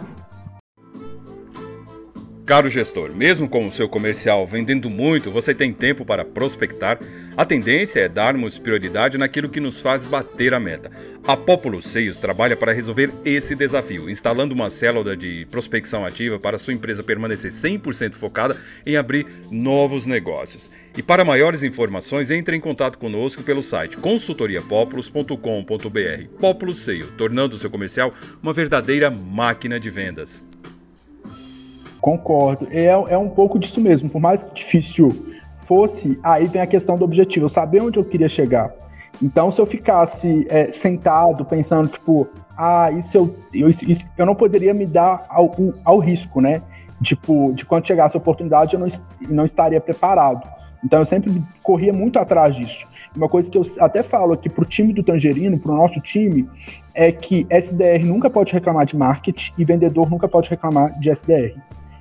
Caro gestor, mesmo com o seu comercial vendendo muito, você tem tempo para prospectar? A tendência é darmos prioridade naquilo que nos faz bater a meta. A Populo Sales trabalha para resolver esse desafio, instalando uma célula de prospecção ativa para sua empresa permanecer 100% focada em abrir novos negócios. E para maiores informações, entre em contato conosco pelo site consultoriapopulos.com.br. Populo Sales, tornando o seu comercial uma verdadeira máquina de vendas. Concordo. É, é um pouco disso mesmo. Por mais difícil fosse, aí vem a questão do objetivo. Eu saber onde eu queria chegar. Então, se eu ficasse é, sentado pensando, tipo, ah, isso eu, eu, isso, eu não poderia me dar ao, ao risco, né? Tipo, de quando chegasse a oportunidade, eu não, não estaria preparado. Então, eu sempre corria muito atrás disso. Uma coisa que eu até falo aqui pro time do Tangerino, pro nosso time, é que SDR nunca pode reclamar de marketing e vendedor nunca pode reclamar de SDR.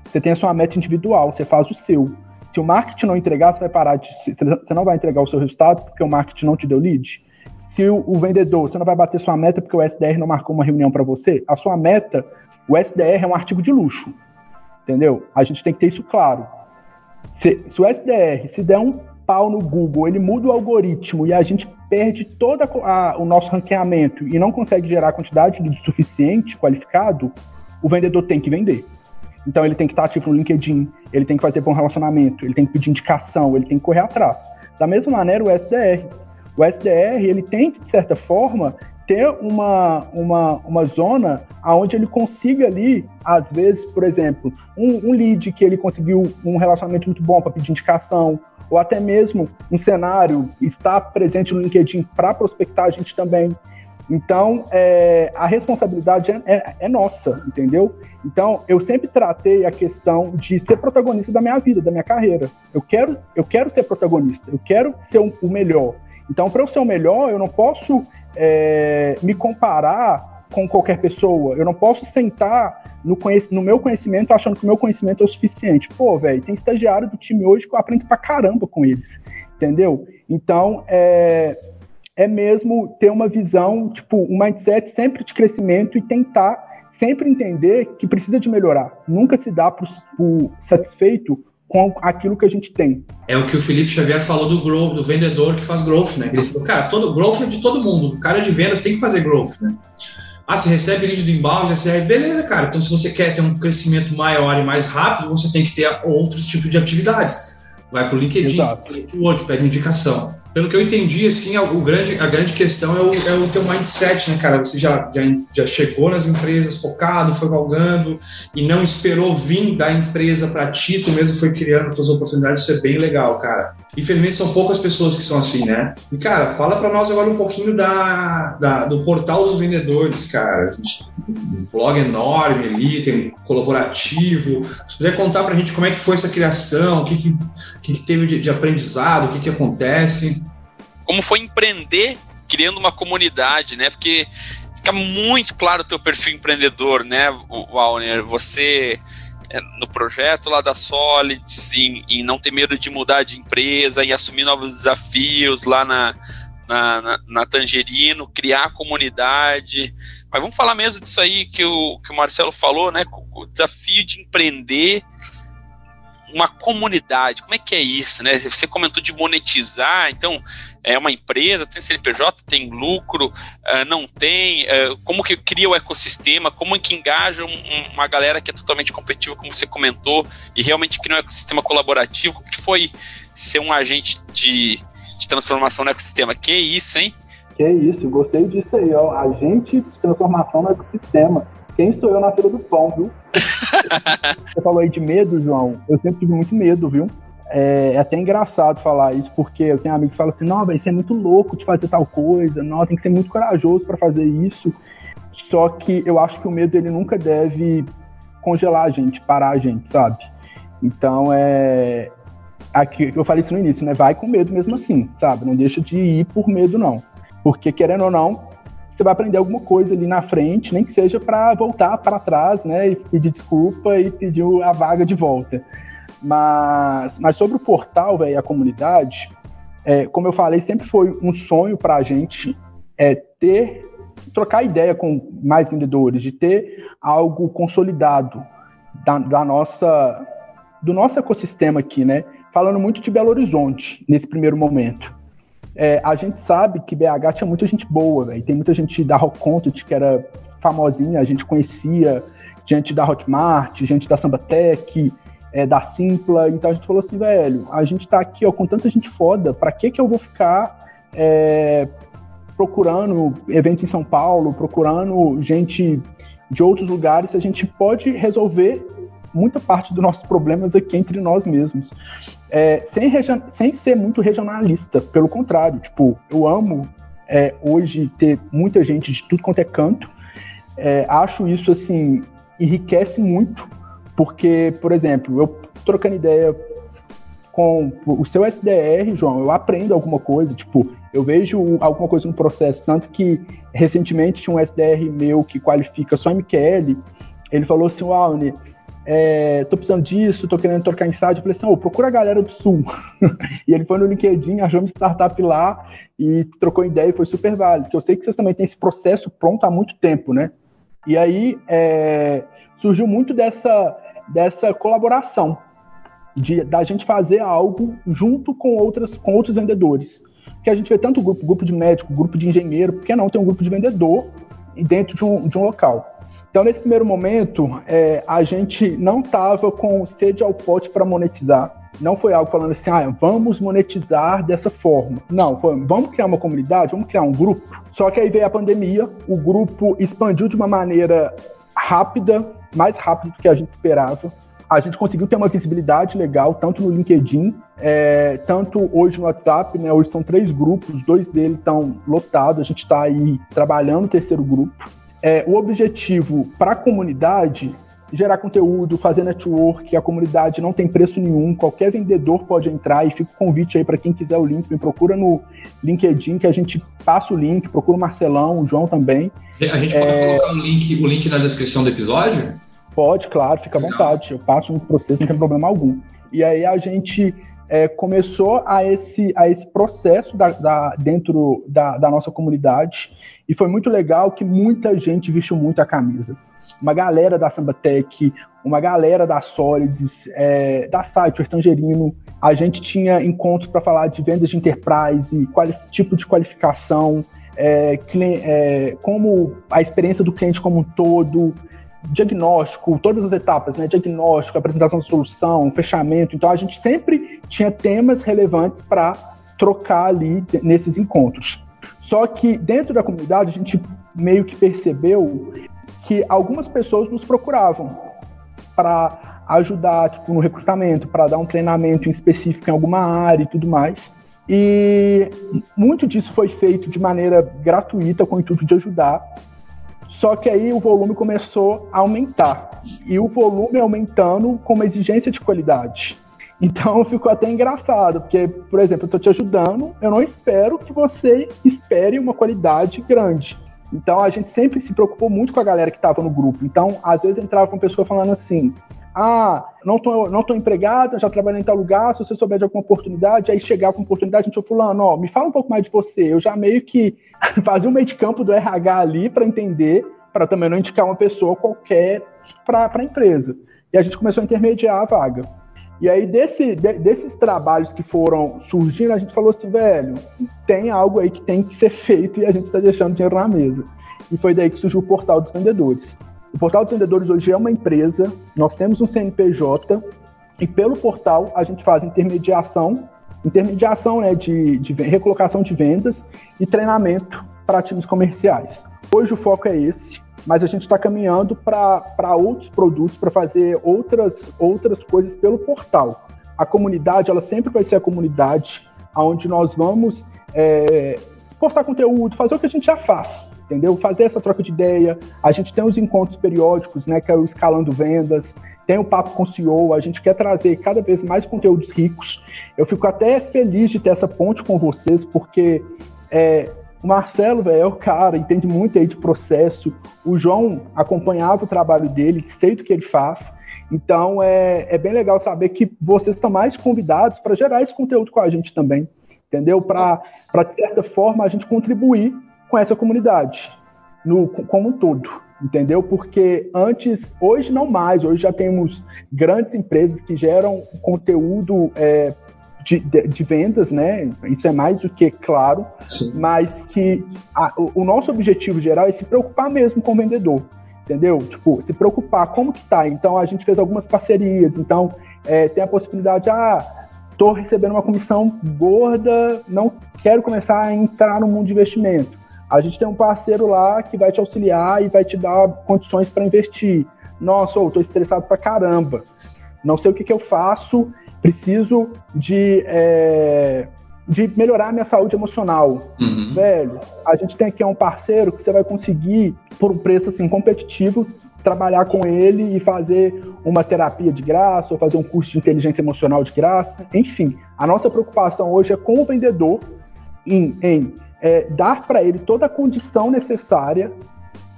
Você tem a sua meta individual, você faz o seu. Se o marketing não entregar, você vai parar de. Você não vai entregar o seu resultado porque o marketing não te deu lead. Se o, o vendedor, você não vai bater sua meta porque o SDR não marcou uma reunião para você. A sua meta, o SDR é um artigo de luxo. Entendeu? A gente tem que ter isso claro. Se, se o SDR se der um pau no Google, ele muda o algoritmo e a gente perde todo o nosso ranqueamento e não consegue gerar a quantidade de suficiente qualificado, o vendedor tem que vender. Então ele tem que estar ativo no LinkedIn, ele tem que fazer bom relacionamento, ele tem que pedir indicação, ele tem que correr atrás. Da mesma maneira o SDR. O SDR, ele tem que, de certa forma, ter uma, uma, uma zona onde ele consiga ali, às vezes, por exemplo, um, um lead que ele conseguiu um relacionamento muito bom para pedir indicação, ou até mesmo um cenário estar presente no LinkedIn para prospectar a gente também. Então, é, a responsabilidade é, é, é, nossa, entendeu? Então, eu sempre tratei a questão de ser protagonista da minha vida, da minha carreira. Eu quero, eu quero ser protagonista, eu quero ser o, o melhor. Então, para eu ser o melhor, eu não posso é, me comparar com qualquer pessoa. Eu não posso sentar no, no, meu conhecimento achando que o meu conhecimento é o suficiente. Pô, velho, tem estagiário do time hoje que eu aprendo pra caramba com eles, entendeu? Então, é, é mesmo ter uma visão, tipo, um mindset sempre de crescimento e tentar sempre entender que precisa de melhorar. Nunca se dá por, por satisfeito com aquilo que a gente tem. É o que o Felipe Xavier falou do growth, do vendedor que faz growth, né? Ele falou, cara, todo growth é de todo mundo. O cara de vendas tem que fazer growth, né? Ah, você recebe lead do inbound, recebe, beleza, cara. Então, se você quer ter um crescimento maior e mais rápido, você tem que ter outros tipos de atividades. Vai para o LinkedIn, Exato. pega indicação pelo que eu entendi, assim, o grande, a grande questão é o, é o teu mindset, né, cara? Você já, já, já chegou nas empresas focado, foi galgando e não esperou vir da empresa para ti, tu mesmo foi criando suas oportunidades, isso é bem legal, cara. Infelizmente são poucas pessoas que são assim, né? E, cara, fala para nós agora um pouquinho da, da, do portal dos vendedores, cara. A gente, um blog enorme ali, tem um colaborativo. Se puder contar para a gente como é que foi essa criação, o que, que, que teve de, de aprendizado, o que, que acontece como foi empreender criando uma comunidade, né? Porque fica muito claro o teu perfil empreendedor, né, Walner? Você no projeto lá da Solids, em, em, não ter medo de mudar de empresa, em assumir novos desafios lá na, na, na, na Tangerino, criar comunidade. Mas vamos falar mesmo disso aí que o, que o Marcelo falou, né? O desafio de empreender uma comunidade. Como é que é isso, né? Você comentou de monetizar, então é uma empresa, tem CNPJ, tem lucro, uh, não tem, uh, como que cria o ecossistema, como que engaja um, uma galera que é totalmente competitiva, como você comentou, e realmente cria um ecossistema colaborativo, como que foi ser um agente de, de transformação no ecossistema? Que isso, hein? Que isso, gostei disso aí, ó, agente de transformação no ecossistema. Quem sou eu na fila do pão, viu? você falou aí de medo, João. Eu sempre tive muito medo, viu? É, é, até engraçado falar isso, porque eu tenho amigos que falam assim: não, vai ser muito louco de fazer tal coisa, não, tem que ser muito corajoso para fazer isso. Só que eu acho que o medo ele nunca deve congelar a gente, parar a gente, sabe? Então é. Aqui, eu falei isso no início, né? Vai com medo mesmo assim, sabe? Não deixa de ir por medo, não. Porque, querendo ou não, você vai aprender alguma coisa ali na frente, nem que seja para voltar para trás, né? E pedir desculpa e pedir a vaga de volta. Mas, mas sobre o portal, velho, a comunidade, é, como eu falei, sempre foi um sonho para a gente é, ter, trocar ideia com mais vendedores, de ter algo consolidado da, da nossa, do nosso ecossistema aqui, né? Falando muito de Belo Horizonte nesse primeiro momento. É, a gente sabe que BH tinha muita gente boa, velho. Tem muita gente da Rock Content que era famosinha, a gente conhecia, gente da Hotmart, gente da Sambatec, é, da Simpla. Então a gente falou assim, velho, a gente tá aqui ó, com tanta gente foda, pra que que eu vou ficar é, procurando evento em São Paulo, procurando gente de outros lugares, se a gente pode resolver muita parte dos nossos problemas aqui entre nós mesmos. É, sem, sem ser muito regionalista, pelo contrário, tipo, eu amo é, hoje ter muita gente de tudo quanto é canto. É, acho isso assim enriquece muito porque, por exemplo, eu trocando ideia com o seu SDR, João, eu aprendo alguma coisa, tipo, eu vejo alguma coisa no processo, tanto que recentemente tinha um SDR meu que qualifica só MQL, ele falou assim, Walne, é, tô precisando disso, tô querendo trocar insight, eu falei assim, oh, procura a galera do Sul. e ele foi no LinkedIn, achou uma startup lá e trocou ideia e foi super válido, que eu sei que vocês também têm esse processo pronto há muito tempo, né? E aí, é, surgiu muito dessa, dessa colaboração, de, da gente fazer algo junto com, outras, com outros vendedores. Que a gente vê tanto grupo, grupo de médico, grupo de engenheiro, por que não ter um grupo de vendedor dentro de um, de um local? Então, nesse primeiro momento, é, a gente não estava com sede ao pote para monetizar. Não foi algo falando assim, ah, vamos monetizar dessa forma. Não, foi, vamos criar uma comunidade, vamos criar um grupo. Só que aí veio a pandemia, o grupo expandiu de uma maneira rápida, mais rápido do que a gente esperava. A gente conseguiu ter uma visibilidade legal, tanto no LinkedIn, é, tanto hoje no WhatsApp, né? Hoje são três grupos, dois deles estão lotados, a gente está aí trabalhando o terceiro grupo. É, o objetivo para a comunidade gerar conteúdo, fazer network, a comunidade não tem preço nenhum, qualquer vendedor pode entrar e fica o convite aí para quem quiser o link, me procura no LinkedIn que a gente passa o link, procura o Marcelão, o João também. A gente pode é... colocar o link, o link na descrição do episódio? Pode, claro, fica à vontade. Eu passo no processo, não tem problema algum. E aí a gente é, começou a esse, a esse processo da, da, dentro da, da nossa comunidade e foi muito legal que muita gente vestiu muito a camisa. Uma galera da Sambatec, uma galera da Solids, é, da Site, Tangerino. A gente tinha encontros para falar de vendas de enterprise, tipo de qualificação, é, é, como a experiência do cliente como um todo, diagnóstico, todas as etapas, né? Diagnóstico, apresentação de solução, fechamento. Então a gente sempre tinha temas relevantes para trocar ali nesses encontros. Só que dentro da comunidade a gente meio que percebeu que algumas pessoas nos procuravam para ajudar tipo, no recrutamento, para dar um treinamento em específico em alguma área e tudo mais. E muito disso foi feito de maneira gratuita, com o intuito de ajudar. Só que aí o volume começou a aumentar. E o volume aumentando com uma exigência de qualidade. Então ficou até engraçado, porque, por exemplo, eu estou te ajudando, eu não espero que você espere uma qualidade grande. Então a gente sempre se preocupou muito com a galera que estava no grupo. Então, às vezes entrava uma pessoa falando assim: ah, não tô, não tô empregado, já trabalhei em tal lugar, se você souber de alguma oportunidade, aí chegava com oportunidade, a gente, fulano, ó, me fala um pouco mais de você. Eu já meio que fazia um meio de campo do RH ali para entender, para também não indicar uma pessoa qualquer para a empresa. E a gente começou a intermediar a vaga. E aí, desse, de, desses trabalhos que foram surgindo, a gente falou assim, velho, tem algo aí que tem que ser feito e a gente está deixando dinheiro na mesa. E foi daí que surgiu o Portal dos Vendedores. O Portal dos Vendedores hoje é uma empresa, nós temos um CNPJ e pelo portal a gente faz intermediação, intermediação né, de, de recolocação de vendas e treinamento para times comerciais. Hoje o foco é esse, mas a gente está caminhando para outros produtos, para fazer outras, outras coisas pelo portal. A comunidade, ela sempre vai ser a comunidade onde nós vamos é, postar conteúdo, fazer o que a gente já faz entendeu? Fazer essa troca de ideia. A gente tem os encontros periódicos, né, que é o Escalando Vendas, tem o Papo com o CEO, a gente quer trazer cada vez mais conteúdos ricos. Eu fico até feliz de ter essa ponte com vocês, porque é, o Marcelo, velho, é o cara, entende muito aí de processo. O João acompanhava o trabalho dele, sei do que ele faz. Então é, é bem legal saber que vocês estão mais convidados para gerar esse conteúdo com a gente também, entendeu? Para, de certa forma, a gente contribuir com essa comunidade, no, como um todo, entendeu? Porque antes, hoje não mais, hoje já temos grandes empresas que geram conteúdo é, de, de, de, vendas, né? Isso é mais do que claro, Sim. mas que a, o, nosso objetivo geral é se preocupar mesmo com o vendedor, entendeu? Tipo, se preocupar como que tá. Então a gente fez algumas parcerias, então é, tem a possibilidade, ah, tô recebendo uma comissão gorda, não quero começar a entrar no mundo de investimento a gente tem um parceiro lá que vai te auxiliar e vai te dar condições para investir. Nossa, eu tô estressado pra caramba. Não sei o que, que eu faço, preciso de, é, de melhorar minha saúde emocional. Uhum. Velho, a gente tem aqui um parceiro que você vai conseguir, por um preço assim competitivo, trabalhar com ele e fazer uma terapia de graça ou fazer um curso de inteligência emocional de graça. Enfim, a nossa preocupação hoje é com o vendedor em, em é, dar para ele toda a condição necessária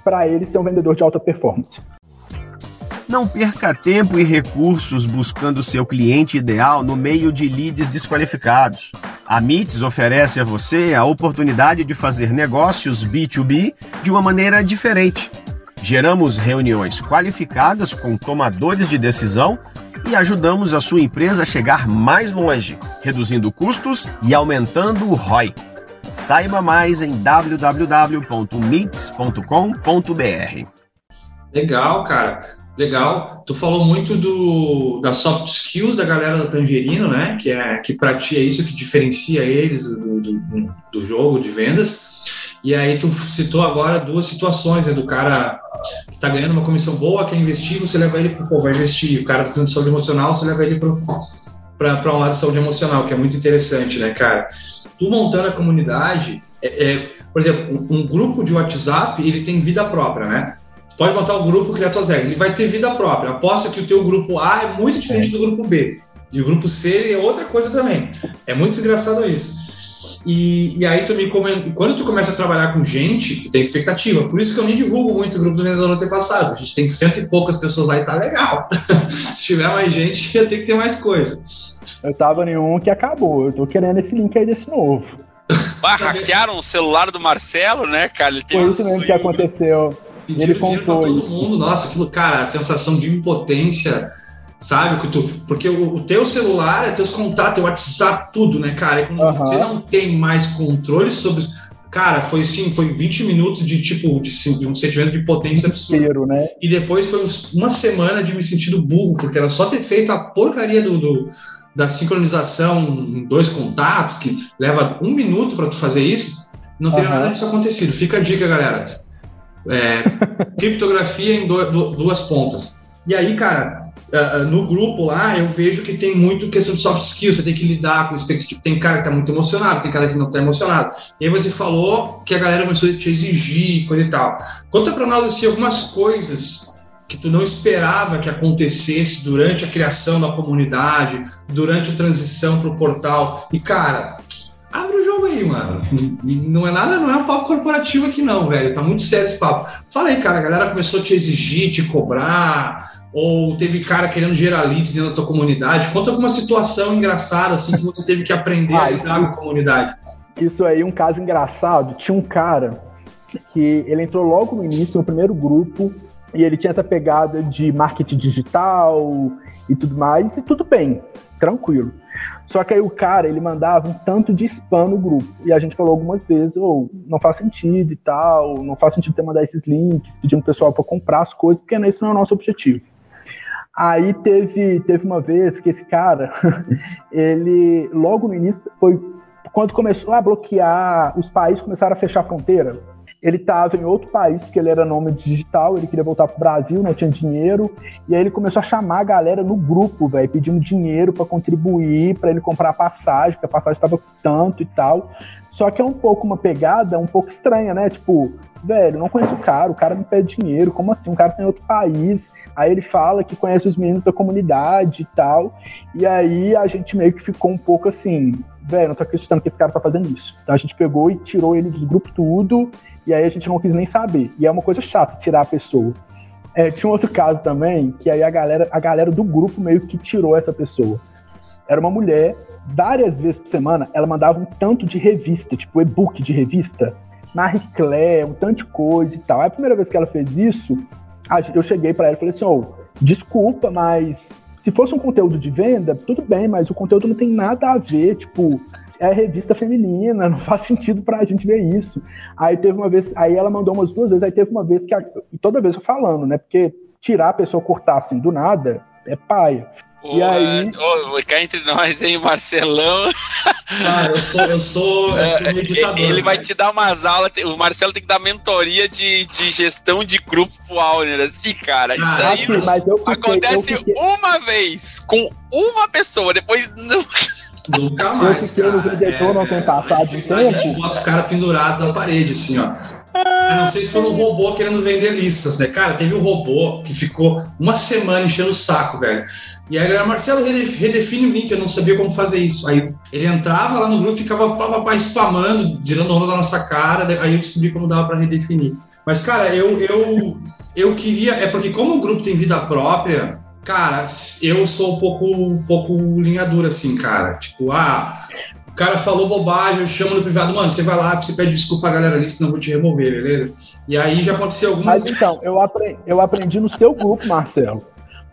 para ele ser um vendedor de alta performance. Não perca tempo e recursos buscando seu cliente ideal no meio de leads desqualificados. A MITS oferece a você a oportunidade de fazer negócios B2B de uma maneira diferente. Geramos reuniões qualificadas com tomadores de decisão e ajudamos a sua empresa a chegar mais longe, reduzindo custos e aumentando o ROI. Saiba mais em www.meets.com.br. Legal, cara. Legal. Tu falou muito do das soft skills da galera da Tangerino, né? Que é que para ti é isso que diferencia eles do, do, do, jogo de vendas. E aí tu citou agora duas situações, né? Do cara que tá ganhando uma comissão boa, quer investir, você leva ele para pô, vai investir. O cara tá tendo saúde emocional, você leva ele para um lado de saúde emocional, que é muito interessante, né, cara? Tu montando a comunidade, é, é, por exemplo, um, um, grupo de WhatsApp, ele tem vida própria, né? Pode montar um grupo, criar tuas regras, ele vai ter vida própria. Aposta que o teu grupo A é muito diferente do grupo B. E o grupo C é outra coisa também. É muito engraçado isso. E, e aí tu me comenta, quando tu começa a trabalhar com gente, tu tem expectativa. Por isso que eu nem divulgo muito o grupo do vendedor no passado. A gente tem cento e poucas pessoas lá e tá legal. Se tiver mais gente, ia ter que ter mais coisa. Eu tava em um que acabou. Eu tô querendo esse link aí desse novo. Ah, hackearam o celular do Marcelo, né, cara? Ele tem Foi isso mesmo que aconteceu. E ele contou todo mundo. Nossa, aquilo, cara, a sensação de impotência sabe? Que tu, porque o, o, teu celular, é teus contatos, teu WhatsApp, tudo, né, cara? E quando uhum. você não tem mais controle sobre. Cara, foi assim, foi 20 minutos de tipo, de, de um sentimento de potência absurdo. Né? E depois foi uma semana de me sentindo burro, porque era só ter feito a porcaria do, do da sincronização em dois contatos, que leva um minuto para tu fazer isso, não teria uhum. nada disso acontecido. Fica a dica, galera. É, criptografia em do, do, duas pontas. E aí, cara, uh, no grupo lá, eu vejo que tem muito questão de soft skills, você tem que lidar com expectativa. Tem cara que tá muito emocionado, tem cara que não tá emocionado. E aí você falou que a galera começou a te exigir, coisa e tal. Conta para nós assim, algumas coisas que tu não esperava que acontecesse durante a criação da comunidade, durante a transição para o portal. E, cara, abre o jogo aí, mano. Não é nada, não é um papo corporativo aqui, não, velho. Tá muito sério esse papo. Fala aí, cara, a galera começou a te exigir, te cobrar, ou teve cara querendo gerar leads dentro da tua comunidade? Conta alguma situação engraçada assim que você teve que aprender ah, a lidar com a comunidade. Isso aí, um caso engraçado. Tinha um cara que ele entrou logo no início, no primeiro grupo, e ele tinha essa pegada de marketing digital e tudo mais, e tudo bem, tranquilo. Só que aí o cara, ele mandava um tanto de spam no grupo. E a gente falou algumas vezes, ou oh, não faz sentido e tal, não faz sentido você mandar esses links, pedindo o pessoal para comprar as coisas, porque esse não é o nosso objetivo. Aí teve, teve uma vez que esse cara, ele logo no início foi quando começou a bloquear, os países começaram a fechar a fronteira. Ele estava em outro país, porque ele era nome digital, ele queria voltar para o Brasil, não tinha dinheiro, e aí ele começou a chamar a galera no grupo, velho, pedindo dinheiro para contribuir, para ele comprar a passagem, porque a passagem estava tanto e tal. Só que é um pouco uma pegada um pouco estranha, né? Tipo, velho, não conheço o cara, o cara me pede dinheiro, como assim? O cara tem tá outro país, Aí ele fala que conhece os meninos da comunidade e tal. E aí a gente meio que ficou um pouco assim, velho, não tô acreditando que esse cara tá fazendo isso. Então a gente pegou e tirou ele dos grupos tudo, e aí a gente não quis nem saber. E é uma coisa chata tirar a pessoa. É, tinha um outro caso também, que aí a galera, a galera do grupo meio que tirou essa pessoa. Era uma mulher, várias vezes por semana, ela mandava um tanto de revista, tipo e-book de revista, Marie Claire, um tanto de coisa e tal. Aí a primeira vez que ela fez isso, eu cheguei para ela e falei assim: oh, desculpa, mas se fosse um conteúdo de venda, tudo bem, mas o conteúdo não tem nada a ver, tipo, é revista feminina, não faz sentido pra gente ver isso. Aí teve uma vez, aí ela mandou umas duas vezes, aí teve uma vez que, a, toda vez eu falando, né, porque tirar a pessoa cortar assim do nada é paia. E aí. Oh, cá entre nós, hein, Marcelão. Cara, eu sou, eu sou, eu sou meditador. Ele vai te dar umas aulas. O Marcelo tem que dar mentoria de, de gestão de grupo pro Alner. Assim, cara. Isso ah, aí assim, fiquei, acontece uma vez com uma pessoa, depois nunca. Nunca mais. Eu fiquei no vendedor é, não tem passado de tempo. Os caras pendurados na parede, assim, ó. Eu não sei se foi um robô querendo vender listas, né? Cara, teve um robô que ficou uma semana enchendo o saco, velho. E aí a galera, Marcelo, redefine o link, eu não sabia como fazer isso. Aí ele entrava lá no grupo, ficava pá, spamando, tirando onda da nossa cara, aí eu descobri como dava para redefinir. Mas, cara, eu, eu, eu queria. É porque, como o grupo tem vida própria, cara, eu sou um pouco, um pouco linha dura, assim, cara. Tipo, ah, o cara falou bobagem, eu chamo no privado, mano, você vai lá, você pede desculpa a galera ali, senão eu vou te remover, beleza? E aí já aconteceu algumas... Mas então, eu aprendi, eu aprendi no seu grupo, Marcelo.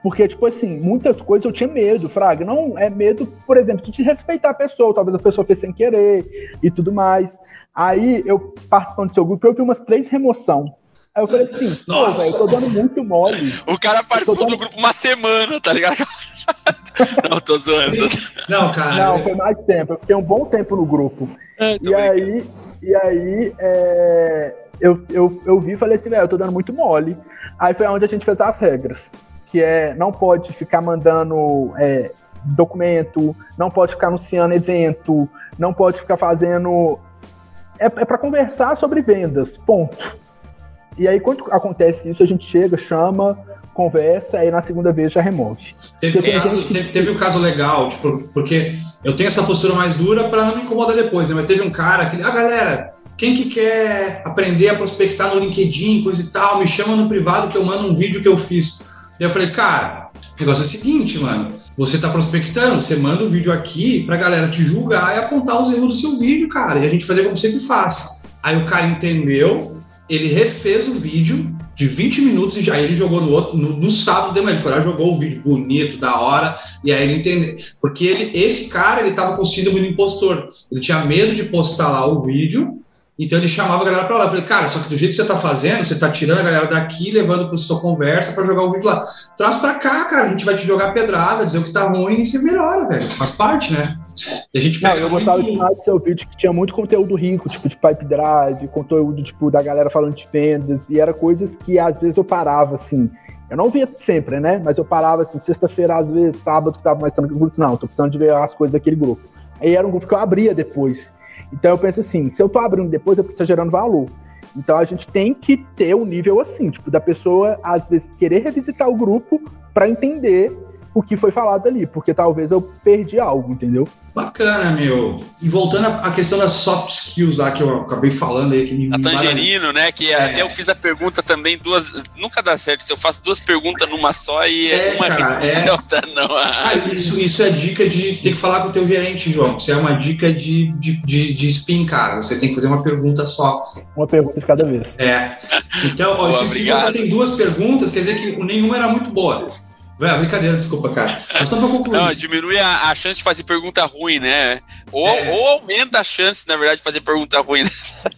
Porque, tipo assim, muitas coisas eu tinha medo, Fraga. Não é medo, por exemplo, de respeitar a pessoa, talvez a pessoa fez sem querer e tudo mais. Aí, eu participando do seu grupo, eu vi umas três remoção. Aí eu falei assim, pô, velho, eu tô dando muito mole. O cara participou dando... do grupo uma semana, tá ligado? não, tô zoando. Tô... Não, cara. Não, foi mais tempo. Eu fiquei um bom tempo no grupo. É, e, aí, e aí, é, eu, eu, eu vi e falei assim, velho, eu tô dando muito mole. Aí foi onde a gente fez as regras. Que é, não pode ficar mandando é, documento, não pode ficar anunciando evento, não pode ficar fazendo. É, é para conversar sobre vendas, ponto. E aí, quando acontece isso, a gente chega, chama, conversa, aí na segunda vez já remove. Teve, é, gente... teve, teve um caso legal, tipo, porque eu tenho essa postura mais dura para não me incomodar depois, né? Mas teve um cara que, ah, galera, quem que quer aprender a prospectar no LinkedIn, coisa e tal, me chama no privado que eu mando um vídeo que eu fiz. E eu falei, cara, o negócio é o seguinte, mano. Você está prospectando, você manda o um vídeo aqui pra galera te julgar e apontar os erros do seu vídeo, cara. E a gente fazer como sempre faz. Aí o cara entendeu, ele refez o vídeo de 20 minutos e já ele jogou no outro no, no sábado de manhã. Ele foi lá, jogou o vídeo bonito, da hora, e aí ele entendeu. Porque ele, esse cara, ele tava com síndrome do impostor. Ele tinha medo de postar lá o vídeo então ele chamava a galera para lá. Eu falei, cara, só que do jeito que você tá fazendo, você tá tirando a galera daqui, levando para sua conversa para jogar o vídeo lá. Traz para cá, cara, a gente vai te jogar pedrada, dizer o que tá ruim e você melhora, velho. Faz parte, né? A gente Não, eu gostava demais do seu vídeo que tinha muito conteúdo rico, tipo de pipe drive, conteúdo tipo da galera falando de vendas, e era coisas que às vezes eu parava assim. Eu não via sempre, né? Mas eu parava assim, sexta-feira, às vezes, sábado, que tava mais tranquilo, não, tô precisando de ver as coisas daquele grupo. Aí era um grupo que eu abria depois. Então eu penso assim, se eu tô abrindo depois é porque tá gerando valor. Então a gente tem que ter um nível assim, tipo, da pessoa às vezes querer revisitar o grupo para entender o que foi falado ali, porque talvez eu perdi algo, entendeu? Bacana, meu. E voltando à questão das soft skills lá que eu acabei falando aí. Que me a Tangerino, né? Que é. até eu fiz a pergunta também, duas. Nunca dá certo se eu faço duas perguntas numa só e é, uma resposta é. outra não. Ah, isso, isso é dica de ter que falar com o teu gerente, João. Isso é uma dica de, de, de, de spin, cara. Você tem que fazer uma pergunta só. Uma pergunta de cada vez. É. Então, ó, Boa, se, se você tem duas perguntas, quer dizer que nenhuma era muito boa. É, brincadeira, desculpa, cara. Mas só pra concluir. Não, diminui a, a, chance de fazer pergunta ruim, né? Ou, é. ou aumenta a chance, na verdade, de fazer pergunta ruim.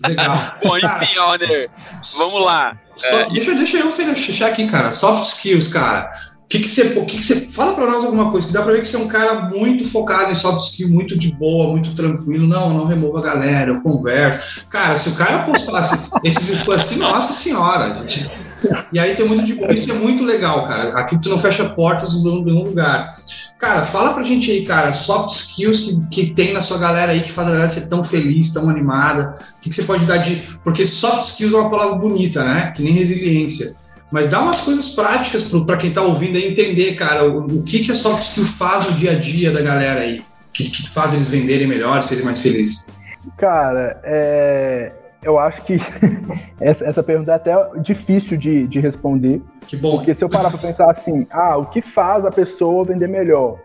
Legal. Bom, enfim, Honor, vamos lá. Só, é, deixa, deixa eu fechar aqui, cara. Soft skills, cara. O que, que você. O que, que você. Fala pra nós alguma coisa, que dá pra ver que você é um cara muito focado em soft skill, muito de boa, muito tranquilo. Não, não remova a galera, eu converso. Cara, se o cara postasse esses assim, nossa senhora, gente e aí tem muito de bom. Isso é muito legal, cara. Aqui tu não fecha portas em nenhum lugar. Cara, fala pra gente aí, cara, soft skills que, que tem na sua galera aí que faz a galera ser tão feliz, tão animada. O que, que você pode dar de. Porque soft skills é uma palavra bonita, né? Que nem resiliência. Mas dá umas coisas práticas para quem tá ouvindo aí entender, cara, o, o, que, que a soft skill faz no dia a dia da galera aí, que, que faz eles venderem melhor, serem mais felizes. Cara, é, eu acho que essa, essa, pergunta é até difícil de, de responder. Que bom. Porque se eu parar para pensar assim, ah, o que faz a pessoa vender melhor?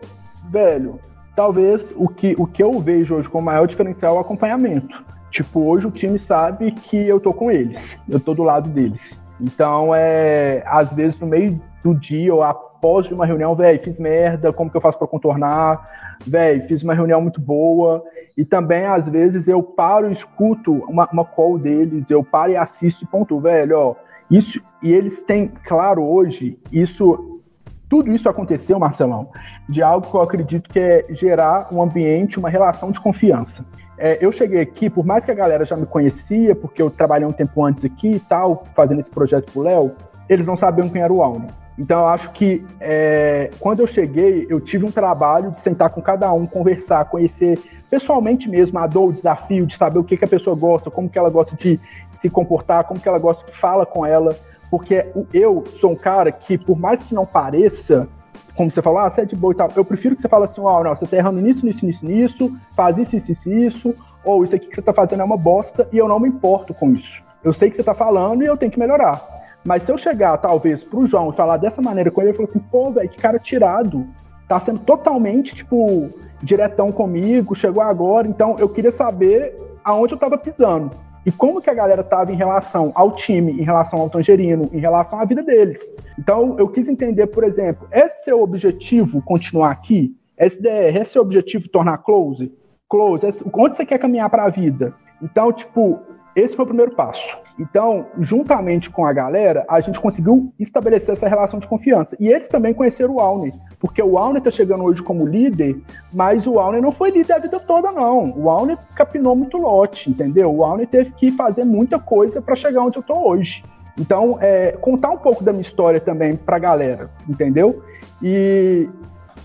Velho, talvez o que, o que eu vejo hoje como maior diferencial é o acompanhamento. Tipo, hoje o time sabe que eu tô com eles, eu tô do lado deles. Então, é, às vezes no meio do dia ou após de uma reunião, velho, fiz merda, como que eu faço para contornar? velho, fiz uma reunião muito boa. E também, às vezes, eu paro e escuto uma, uma call deles, eu paro e assisto e ponto, velho, ó. Isso, e eles têm, claro, hoje, isso, tudo isso aconteceu, Marcelão, de algo que eu acredito que é gerar um ambiente, uma relação de confiança. É, eu cheguei aqui, por mais que a galera já me conhecia, porque eu trabalhei um tempo antes aqui e tal, fazendo esse projeto pro Léo, eles não sabiam quem era o Alno. Então, eu acho que é, quando eu cheguei, eu tive um trabalho de sentar com cada um, conversar, conhecer pessoalmente mesmo a dor, o desafio de saber o que, que a pessoa gosta, como que ela gosta de se comportar, como que ela gosta que fala com ela. Porque eu sou um cara que, por mais que não pareça, como você falou, ah, você é de boa e tal, eu prefiro que você fale assim, ah, não, você tá errando nisso, nisso, nisso, nisso, faz isso, isso, isso, isso, ou isso aqui que você tá fazendo é uma bosta e eu não me importo com isso. Eu sei que você tá falando e eu tenho que melhorar. Mas se eu chegar, talvez, pro João e falar dessa maneira com ele, ele falou assim, pô, velho, que cara tirado. Tá sendo totalmente, tipo, diretão comigo, chegou agora. Então, eu queria saber aonde eu tava pisando. E como que a galera tava em relação ao time, em relação ao Tangerino, em relação à vida deles. Então, eu quis entender, por exemplo, é seu objetivo continuar aqui? SDR, é seu objetivo tornar close? Close, é, onde você quer caminhar para a vida? Então, tipo, esse foi o primeiro passo. Então, juntamente com a galera, a gente conseguiu estabelecer essa relação de confiança. E eles também conheceram o Alne, porque o Alne está chegando hoje como líder, mas o Alne não foi líder a vida toda, não. O Alne capinou muito lote, entendeu? O Alne teve que fazer muita coisa para chegar onde eu estou hoje. Então, é, contar um pouco da minha história também para a galera, entendeu? E,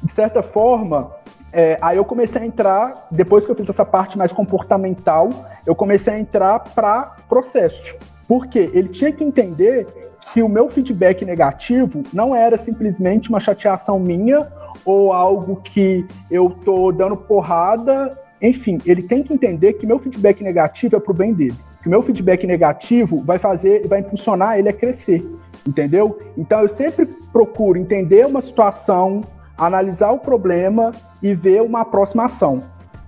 de certa forma, é, aí eu comecei a entrar, depois que eu fiz essa parte mais comportamental, eu comecei a entrar para processo. Porque ele tinha que entender que o meu feedback negativo não era simplesmente uma chateação minha ou algo que eu tô dando porrada. Enfim, ele tem que entender que meu feedback negativo é pro bem dele. Que meu feedback negativo vai fazer, vai impulsionar ele a crescer, entendeu? Então eu sempre procuro entender uma situação, analisar o problema e ver uma aproximação.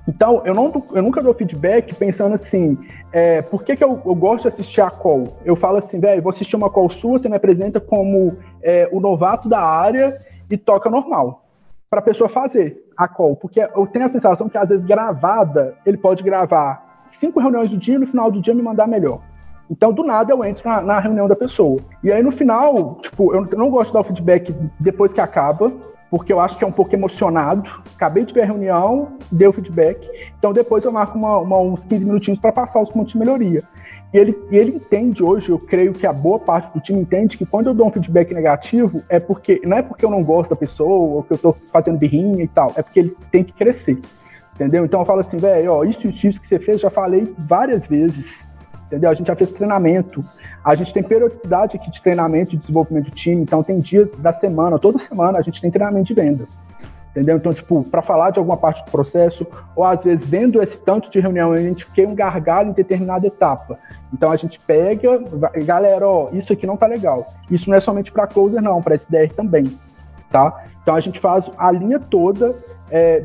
Então, eu, não, eu nunca dou feedback pensando assim, é, por que, que eu, eu, gosto de assistir a call? Eu falo assim, velho, vou assistir uma call sua, você me apresenta como é, o novato da área e toca normal. Para a pessoa fazer a call. Porque eu tenho a sensação que, às vezes, gravada, ele pode gravar cinco reuniões do dia e no final do dia me mandar melhor. Então, do nada, eu entro na, na, reunião da pessoa. E aí, no final, tipo, eu não gosto de dar o feedback depois que acaba porque eu acho que é um pouco emocionado. Acabei de ver a reunião, deu feedback, então depois eu marco uma, uma, uns 15 minutinhos para passar os pontos de melhoria. E ele, e ele entende hoje, eu creio que a boa parte do time entende que quando eu dou um feedback negativo, é porque não é porque eu não gosto da pessoa, ou que eu estou fazendo birrinha e tal, é porque ele tem que crescer. Entendeu? Então eu falo assim, velho, ó, isso e isso que você fez, já falei várias vezes entendeu? A gente já fez treinamento, a gente tem periodicidade aqui de treinamento e de desenvolvimento do time, então tem dias da semana, toda semana a gente tem treinamento de venda. Entendeu? Então, tipo, para falar de alguma parte do processo, ou às vezes vendo esse tanto de reunião, a gente quer um gargalo em determinada etapa. Então a gente pega, galera, ó, isso aqui não tá legal. Isso não é somente para closer, não, para SDR também, tá? Então a gente faz a linha toda é,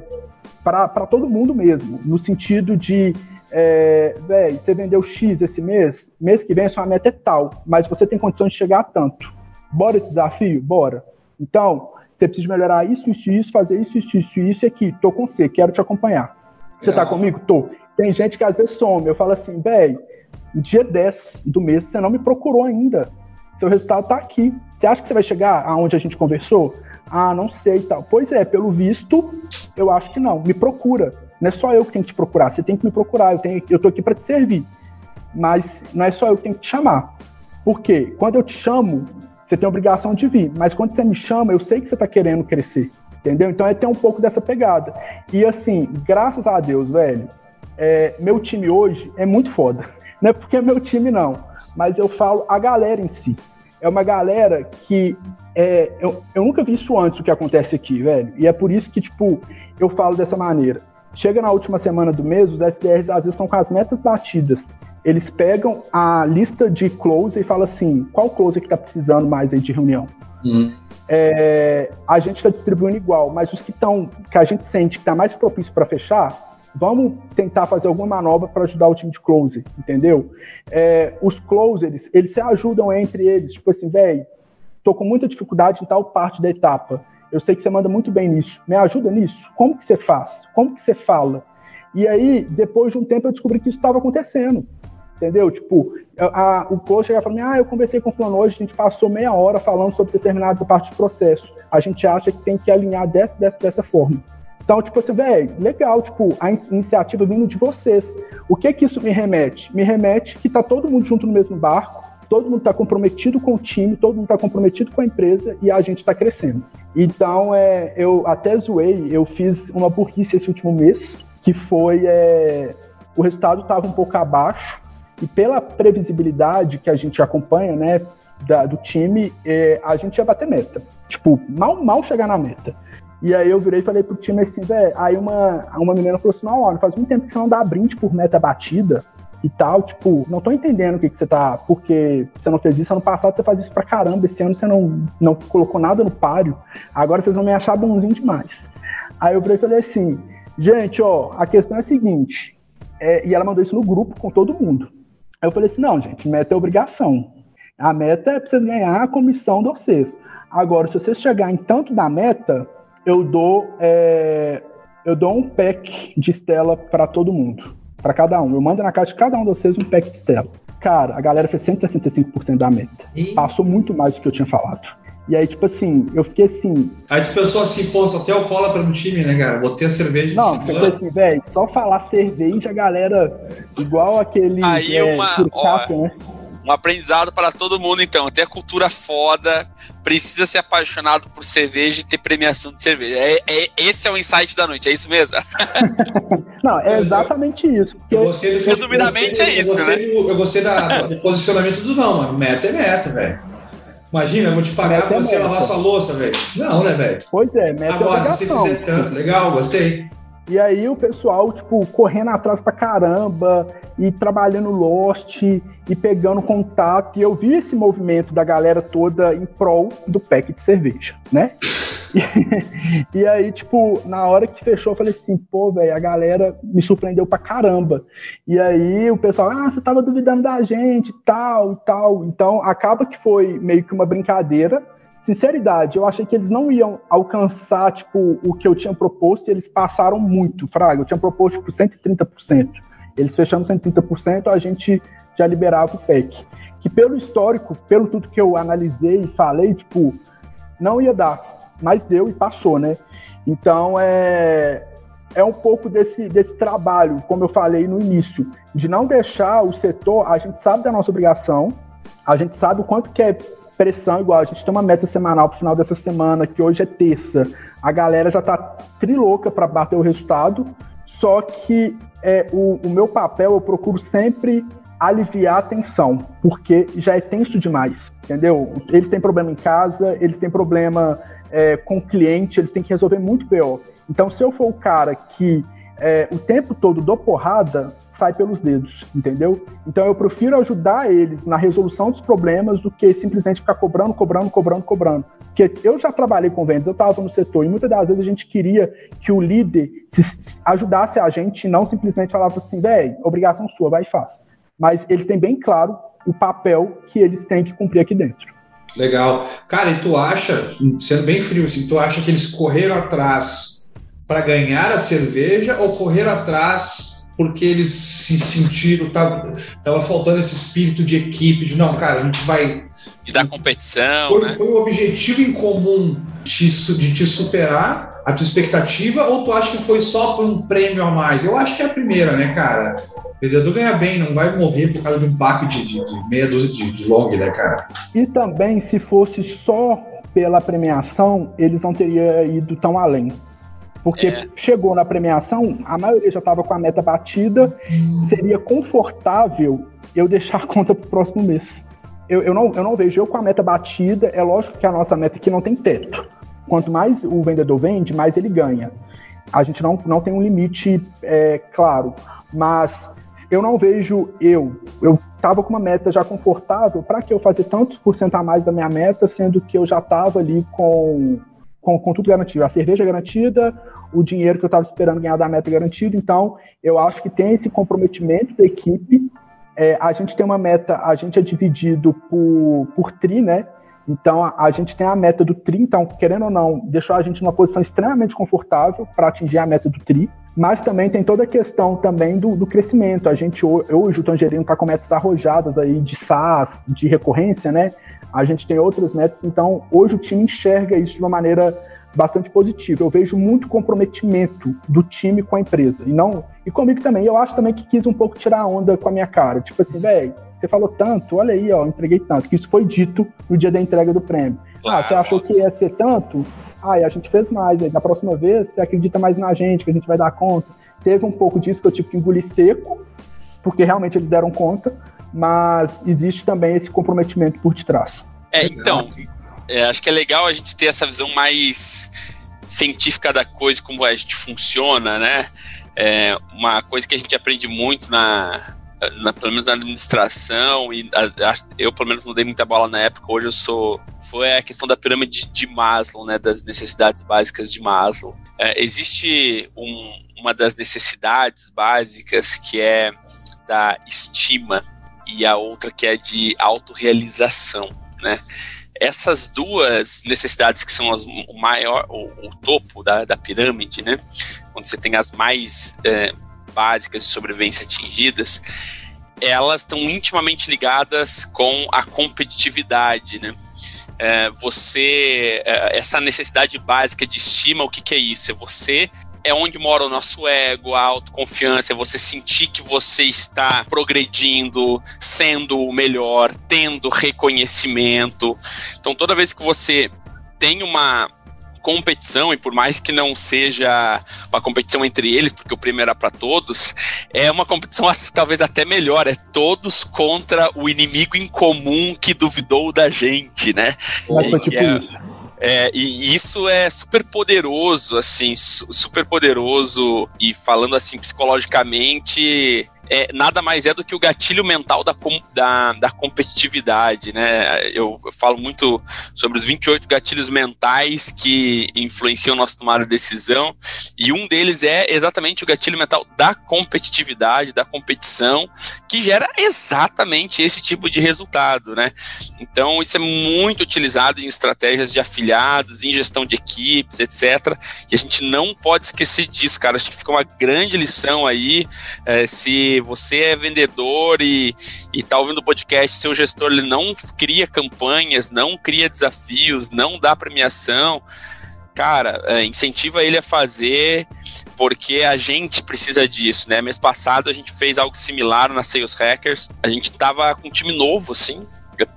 para todo mundo mesmo, no sentido de é, velho, você vendeu X esse mês, mês que vem sua meta é tal, mas você tem condições de chegar a tanto. Bora esse desafio? Bora. Então, você precisa melhorar isso, isso, isso, fazer isso, isso, isso, isso aqui. Tô com você, quero te acompanhar. Você tá comigo? Tô. Tem gente que às vezes some. Eu falo assim, velho, dia 10 do mês você não me procurou ainda. Seu resultado tá aqui. Você acha que você vai chegar aonde a gente conversou? Ah, não sei e tal. Pois é, pelo visto, eu acho que não. Me procura. Não é só eu que tenho que te procurar, você tem que me procurar, eu, tenho, eu tô aqui para te servir. Mas não é só eu que tenho que te chamar. Por quê? Quando eu te chamo, você tem a obrigação de vir, mas quando você me chama, eu sei que você está querendo crescer. Entendeu? Então é ter um pouco dessa pegada. E assim, graças a Deus, velho, é, meu time hoje é muito foda. Não é porque é meu time, não. Mas eu falo a galera em si. É uma galera que. É, eu, eu nunca vi isso antes o que acontece aqui, velho. E é por isso que, tipo, eu falo dessa maneira. Chega na última semana do mês, os SDRs às vezes são com as metas batidas. Eles pegam a lista de close e falam assim: qual close que está precisando mais aí de reunião? Uhum. É, a gente está distribuindo igual, mas os que estão, que a gente sente que está mais propício para fechar, vamos tentar fazer alguma manobra para ajudar o time de close, entendeu? É, os closers, eles se ajudam entre eles, tipo assim, velho, tô com muita dificuldade em tal parte da etapa. Eu sei que você manda muito bem nisso. Me ajuda nisso? Como que você faz? Como que você fala? E aí, depois de um tempo, eu descobri que isso estava acontecendo. Entendeu? Tipo, a, a, o coach chega e fala: Ah, eu conversei com o fulano hoje, a gente passou meia hora falando sobre determinada parte do processo. A gente acha que tem que alinhar dessa, dessa, dessa forma. Então, tipo assim, velho, legal, tipo, a iniciativa vindo de vocês. O que que isso me remete? Me remete que tá todo mundo junto no mesmo barco, todo mundo está comprometido com o time, todo mundo está comprometido com a empresa e a gente está crescendo. Então, é, eu até zoei, eu fiz uma burrice esse último mês, que foi. É, o resultado estava um pouco abaixo, e pela previsibilidade que a gente acompanha, né, da, do time, é, a gente ia bater meta. Tipo, mal, mal chegar na meta. E aí eu virei e falei pro time assim, velho, aí uma, uma menina falou assim, não, faz muito tempo que você não dá brinde por meta batida e tal, tipo, não tô entendendo o que, que você tá. Porque você não fez isso ano passado, você faz isso pra caramba, esse ano você não, não colocou nada no páreo, agora vocês vão me achar bonzinho demais. Aí eu falei assim, gente, ó, a questão é a seguinte, é, e ela mandou isso no grupo com todo mundo. Aí eu falei assim, não, gente, meta é obrigação. A meta é pra vocês ganhar a comissão de vocês. Agora, se vocês chegarem em tanto da meta, eu dou, é, eu dou um pack de Estela para todo mundo para cada um. Eu mando na caixa de cada um de vocês um pack de Stella. Cara, a galera fez 165% da meta. E... Passou muito mais do que eu tinha falado. E aí, tipo assim, eu fiquei assim. Aí tu pensou assim, pô, só tem alcoólatra no time, né, cara? Botei a cerveja Não, eu pensei assim, velho, só falar cerveja, a galera, igual aquele. Aí é, uma. Ó, né? Um aprendizado para todo mundo, então. Ter a cultura foda, precisa ser apaixonado por cerveja e ter premiação de cerveja. É, é esse é o insight da noite, é isso mesmo? Não, é exatamente isso. Resumidamente eu gostei, é isso, né? Do, eu gostei da, do posicionamento do não, mano. Meta é meta, velho. Imagina, eu vou te pagar pra você lavar sua louça, velho. Não, né, velho? Pois é, meta Agora, se você fizer tanto, legal, gostei. E aí o pessoal, tipo, correndo atrás pra caramba e trabalhando Lost e pegando contato. E eu vi esse movimento da galera toda em prol do pack de cerveja, né? E, e aí, tipo, na hora que fechou, eu falei assim, pô, velho, a galera me surpreendeu pra caramba. E aí o pessoal, ah, você tava duvidando da gente, tal e tal. Então acaba que foi meio que uma brincadeira sinceridade, eu achei que eles não iam alcançar, tipo, o que eu tinha proposto e eles passaram muito, Fraga. Eu tinha proposto, tipo, 130%. Eles fechando 130%, a gente já liberava o PEC. Que pelo histórico, pelo tudo que eu analisei e falei, tipo, não ia dar. Mas deu e passou, né? Então, é, é um pouco desse, desse trabalho, como eu falei no início, de não deixar o setor, a gente sabe da nossa obrigação, a gente sabe o quanto que é pressão igual. A gente tem uma meta semanal pro final dessa semana, que hoje é terça. A galera já tá trilouca para bater o resultado. Só que é, o, o meu papel, eu procuro sempre aliviar a tensão, porque já é tenso demais, entendeu? Eles têm problema em casa, eles têm problema é, com o cliente, eles têm que resolver muito pior. Então, se eu for o cara que é, o tempo todo dou porrada, sai pelos dedos, entendeu? Então eu prefiro ajudar eles na resolução dos problemas do que simplesmente ficar cobrando, cobrando, cobrando, cobrando. Porque eu já trabalhei com vendas, eu estava no setor e muitas das vezes a gente queria que o líder ajudasse a gente e não simplesmente falava assim, velho, obrigação sua, vai e faz. Mas eles têm bem claro o papel que eles têm que cumprir aqui dentro. Legal. Cara, e tu acha, sendo bem frio assim, tu acha que eles correram atrás para ganhar a cerveja ou correram atrás porque eles se sentiram, tava, tava faltando esse espírito de equipe, de não, cara, a gente vai. E da competição. Foi, né? foi um objetivo em comum de, de te superar a tua expectativa, ou tu acha que foi só por um prêmio a mais? Eu acho que é a primeira, né, cara? O vendedor ganha bem, não vai morrer por causa de um pack de, de, de meia dúzia de, de long, né, cara? E também, se fosse só pela premiação, eles não teriam ido tão além. Porque é. chegou na premiação, a maioria já estava com a meta batida, seria confortável eu deixar a conta para o próximo mês. Eu, eu, não, eu não vejo eu com a meta batida, é lógico que a nossa meta aqui não tem teto. Quanto mais o vendedor vende, mais ele ganha. A gente não, não tem um limite é, claro, mas eu não vejo eu. Eu estava com uma meta já confortável, para que eu fazer tantos por cento a mais da minha meta, sendo que eu já estava ali com com, com tudo garantido. A cerveja garantida, o dinheiro que eu estava esperando ganhar da meta garantido. Então, eu acho que tem esse comprometimento da equipe. É, a gente tem uma meta, a gente é dividido por, por tri, né? Então, a, a, gente tem a meta do tri, então, querendo ou não, deixou a gente numa posição extremamente confortável para atingir a meta do tri. Mas também tem toda a questão também do, do crescimento. A gente, hoje, o Tangerino está com metas arrojadas aí de SaaS, de recorrência, né? A gente tem outras metas, então hoje o time enxerga isso de uma maneira bastante positiva. Eu vejo muito comprometimento do time com a empresa e não e comigo também. Eu acho também que quis um pouco tirar a onda com a minha cara, tipo assim, velho, você falou tanto, olha aí, ó, entreguei tanto. Que isso foi dito no dia da entrega do prêmio. Claro. Ah, você achou que ia ser tanto? Ah, e a gente fez mais. Aí, na próxima vez, você acredita mais na gente, que a gente vai dar conta. Teve um pouco disso que eu tive que engolir seco, porque realmente eles deram conta mas existe também esse comprometimento por detrás. É, então, é, acho que é legal a gente ter essa visão mais científica da coisa, como a gente funciona, né? É uma coisa que a gente aprende muito na, na pelo menos na administração e a, a, eu pelo menos não dei muita bola na época. Hoje eu sou foi a questão da pirâmide de Maslow, né? Das necessidades básicas de Maslow. É, existe um, uma das necessidades básicas que é da estima e a outra que é de autorrealização, né? Essas duas necessidades que são as, o maior, o, o topo da, da, pirâmide, né? Onde você tem as mais é, básicas de sobrevivência atingidas, elas estão intimamente ligadas com a competitividade, né? É, você, é, essa necessidade básica de estima, o que, que é isso? É você é onde mora o nosso ego, a autoconfiança, é você sentir que você está progredindo, sendo o melhor, tendo reconhecimento. Então, toda vez que você tem uma competição, e por mais que não seja uma competição entre eles, porque o prêmio era para todos, é uma competição talvez até melhor, é todos contra o inimigo em comum que duvidou da gente, né? É, tipo é, isso. É, e isso é super poderoso, assim, super poderoso. E falando assim psicologicamente, é, nada mais é do que o gatilho mental da, da, da competitividade, né? Eu, eu, falo muito sobre os 28 gatilhos mentais que influenciam nossa tomada de decisão, e um deles é exatamente o gatilho mental da competitividade, da competição, que gera exatamente esse tipo de resultado, né? Então, isso é muito utilizado em estratégias de afiliados, em gestão de equipes, etc. E a gente não pode esquecer disso, cara. Acho que fica uma grande lição aí, é, se você é vendedor e está ouvindo o podcast, seu gestor ele não cria campanhas, não cria desafios, não dá premiação, cara, é, incentiva ele a fazer, porque a gente precisa disso, né? Mês passado a gente fez algo similar na Sales Hackers, a gente tava com um time novo, assim,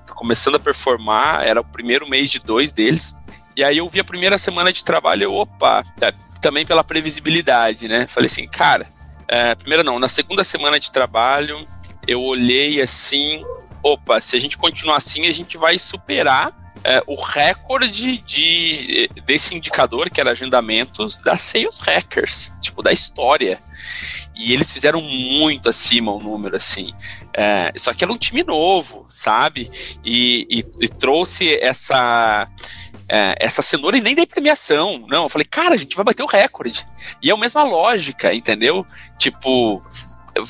começando a performar, era o primeiro mês de dois deles, e aí eu vi a primeira semana de trabalho, eu, opa, tá, também pela previsibilidade, né? Falei assim, cara, é, primeiro não, na segunda semana de trabalho, eu olhei assim, opa, se a gente continuar assim, a gente vai superar é, o recorde de, desse indicador, que era agendamentos, da Sales Hackers, tipo, da história. E eles fizeram muito acima o número, assim. É, só que era um time novo, sabe? E, e, e trouxe essa é, essa cenoura e nem dei premiação. Não, eu falei, cara, a gente vai bater o recorde. E é a mesma lógica, entendeu? Tipo,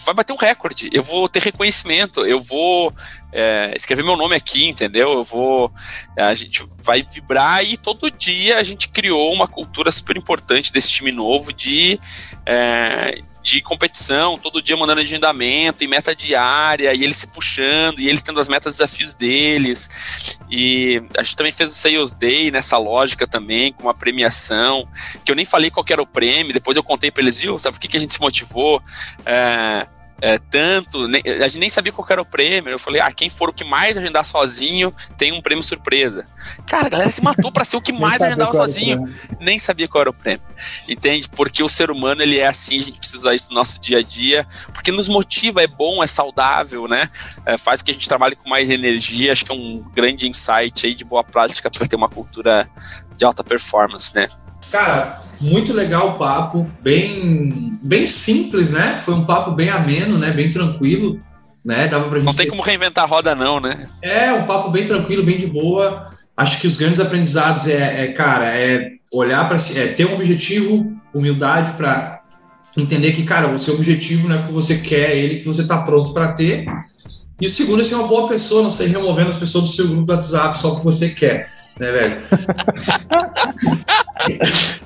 vai bater um recorde, eu vou ter reconhecimento, eu vou é, escrever meu nome aqui, entendeu? Eu vou. A gente vai vibrar e todo dia a gente criou uma cultura super importante desse time novo de. É, de competição, todo dia mandando agendamento e meta diária, e eles se puxando, e eles tendo as metas desafios deles. E a gente também fez o Sales Day nessa lógica também, com uma premiação, que eu nem falei qual era o prêmio, depois eu contei para eles, viu, sabe por que, que a gente se motivou? É, é, tanto, nem, a gente nem sabia qual era o prêmio. Eu falei, ah, quem for o que mais agendar sozinho tem um prêmio surpresa. Cara, a galera se matou para ser o que mais agendava sozinho. Nem sabia qual era o prêmio. Entende? Porque o ser humano, ele é assim, a gente precisa isso no nosso dia a dia, porque nos motiva, é bom, é saudável, né? É, faz com que a gente trabalhe com mais energia. Acho que é um grande insight aí de boa prática para ter uma cultura de alta performance, né? Cara, muito legal o papo, bem, bem simples, né? Foi um papo bem ameno, né? Bem tranquilo, né? Dava pra gente não tem como reinventar a roda, não, né? É, um papo bem tranquilo, bem de boa. Acho que os grandes aprendizados é, é cara, é olhar para si, é ter um objetivo, humildade para entender que, cara, o seu objetivo não é o que você quer, é ele que você está pronto para ter. E o segundo é ser uma boa pessoa, não ser removendo as pessoas do seu grupo do WhatsApp só porque você quer né, velho?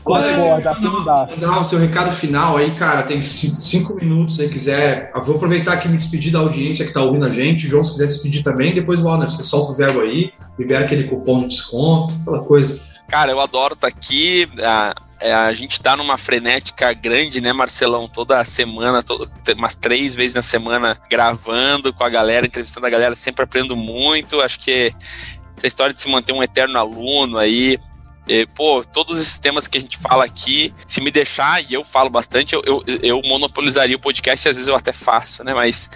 Olha, dar o seu recado final aí, cara. Tem cinco minutos, se quiser. Eu vou aproveitar aqui e me despedir da audiência que tá ouvindo a gente. João, se quiser se despedir também, depois, Walner, você solta o verbo aí, libera aquele cupom de desconto, aquela coisa. Cara, eu adoro estar tá aqui. A, é, a gente tá numa frenética grande, né, Marcelão? Toda semana, todo, umas três vezes na semana, gravando com a galera, entrevistando a galera, sempre aprendo muito. Acho que essa história de se manter um eterno aluno aí. E, pô, todos esses temas que a gente fala aqui, se me deixar, e eu falo bastante, eu, eu, eu monopolizaria o podcast, às vezes eu até faço, né? Mas,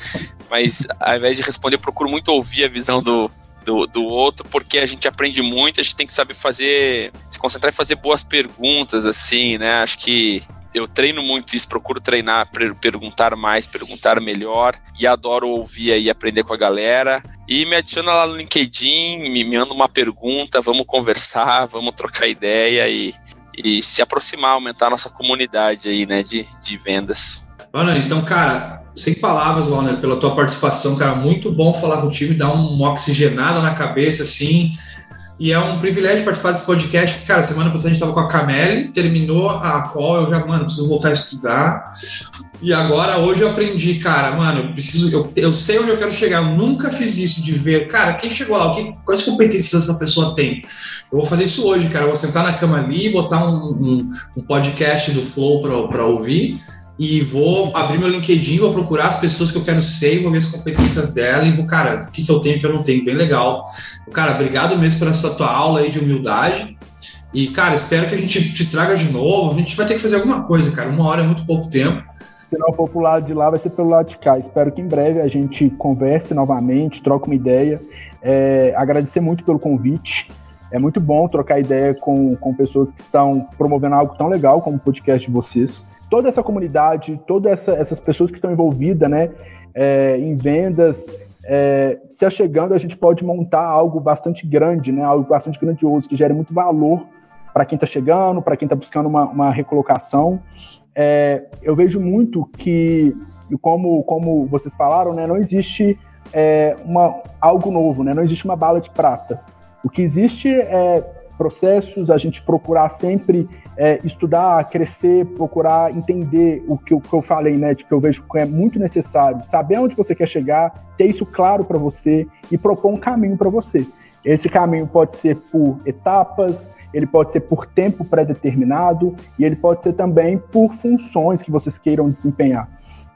mas ao invés de responder, eu procuro muito ouvir a visão do, do, do outro, porque a gente aprende muito, a gente tem que saber fazer, se concentrar em fazer boas perguntas, assim, né? Acho que eu treino muito isso, procuro treinar, perguntar mais, perguntar melhor e adoro ouvir e aprender com a galera. E me adiciona lá no LinkedIn, me manda uma pergunta, vamos conversar, vamos trocar ideia e, e se aproximar, aumentar a nossa comunidade aí, né, de, de vendas. Então, cara, sem palavras, Walner, pela tua participação, cara, muito bom falar contigo, dar uma oxigenada na cabeça, assim, e é um privilégio participar desse podcast. Cara, semana passada a gente estava com a Camille, terminou a call, eu já, mano, preciso voltar a estudar. E agora, hoje eu aprendi, cara, mano, eu preciso, eu, eu sei onde eu quero chegar. Eu nunca fiz isso de ver, cara, quem chegou lá, que, quais competências essa pessoa tem. Eu vou fazer isso hoje, cara. Eu vou sentar na cama ali, botar um, um, um podcast do Flow para ouvir e vou abrir meu LinkedIn, vou procurar as pessoas que eu quero ser, vou ver as competências dela e vou, cara, o que, que eu tenho que eu não tenho, bem legal. Cara, obrigado mesmo por essa tua aula aí de humildade. E, cara, espero que a gente te traga de novo. A gente vai ter que fazer alguma coisa, cara. Uma hora é muito pouco tempo. Se não for pro lado de lá, vai ser pelo lado de cá. Espero que em breve a gente converse novamente, troque uma ideia. É, agradecer muito pelo convite. É muito bom trocar ideia com, com pessoas que estão promovendo algo tão legal como o podcast de vocês. Toda essa comunidade, todas essa, essas pessoas que estão envolvidas né, é, em vendas, é, se achegando, a gente pode montar algo bastante grande, né, algo bastante grandioso, que gere muito valor para quem está chegando, para quem está buscando uma, uma recolocação. É, eu vejo muito que, como, como vocês falaram, né, não existe é, uma, algo novo, né, não existe uma bala de prata. O que existe é processos, a gente procurar sempre é, estudar, crescer, procurar entender o que, eu, que eu falei, né, de que eu vejo que é muito necessário, saber onde você quer chegar, ter isso claro para você e propor um caminho para você. Esse caminho pode ser por etapas, ele pode ser por tempo pré-determinado e ele pode ser também por funções que vocês queiram desempenhar.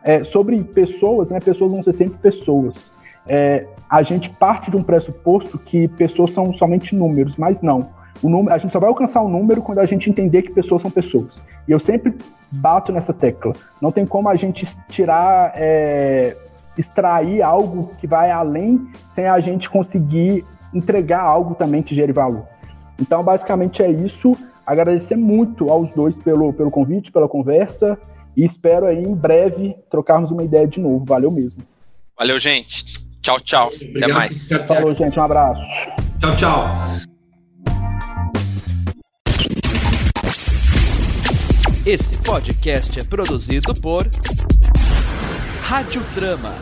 É, sobre pessoas, né, pessoas vão ser sempre pessoas. É, a gente parte de um pressuposto que pessoas são somente números, mas não. O número, a gente só vai alcançar o um número quando a gente entender que pessoas são pessoas. E eu sempre bato nessa tecla. Não tem como a gente tirar, é, extrair algo que vai além sem a gente conseguir entregar algo também que gere valor. Então, basicamente é isso. Agradecer muito aos dois pelo, pelo convite, pela conversa e espero aí em breve trocarmos uma ideia de novo. Valeu mesmo. Valeu, gente. Tchau, tchau. Obrigado, Até mais. Falou, gente. Um abraço. Tchau, tchau. Esse podcast é produzido por Rádio Trama.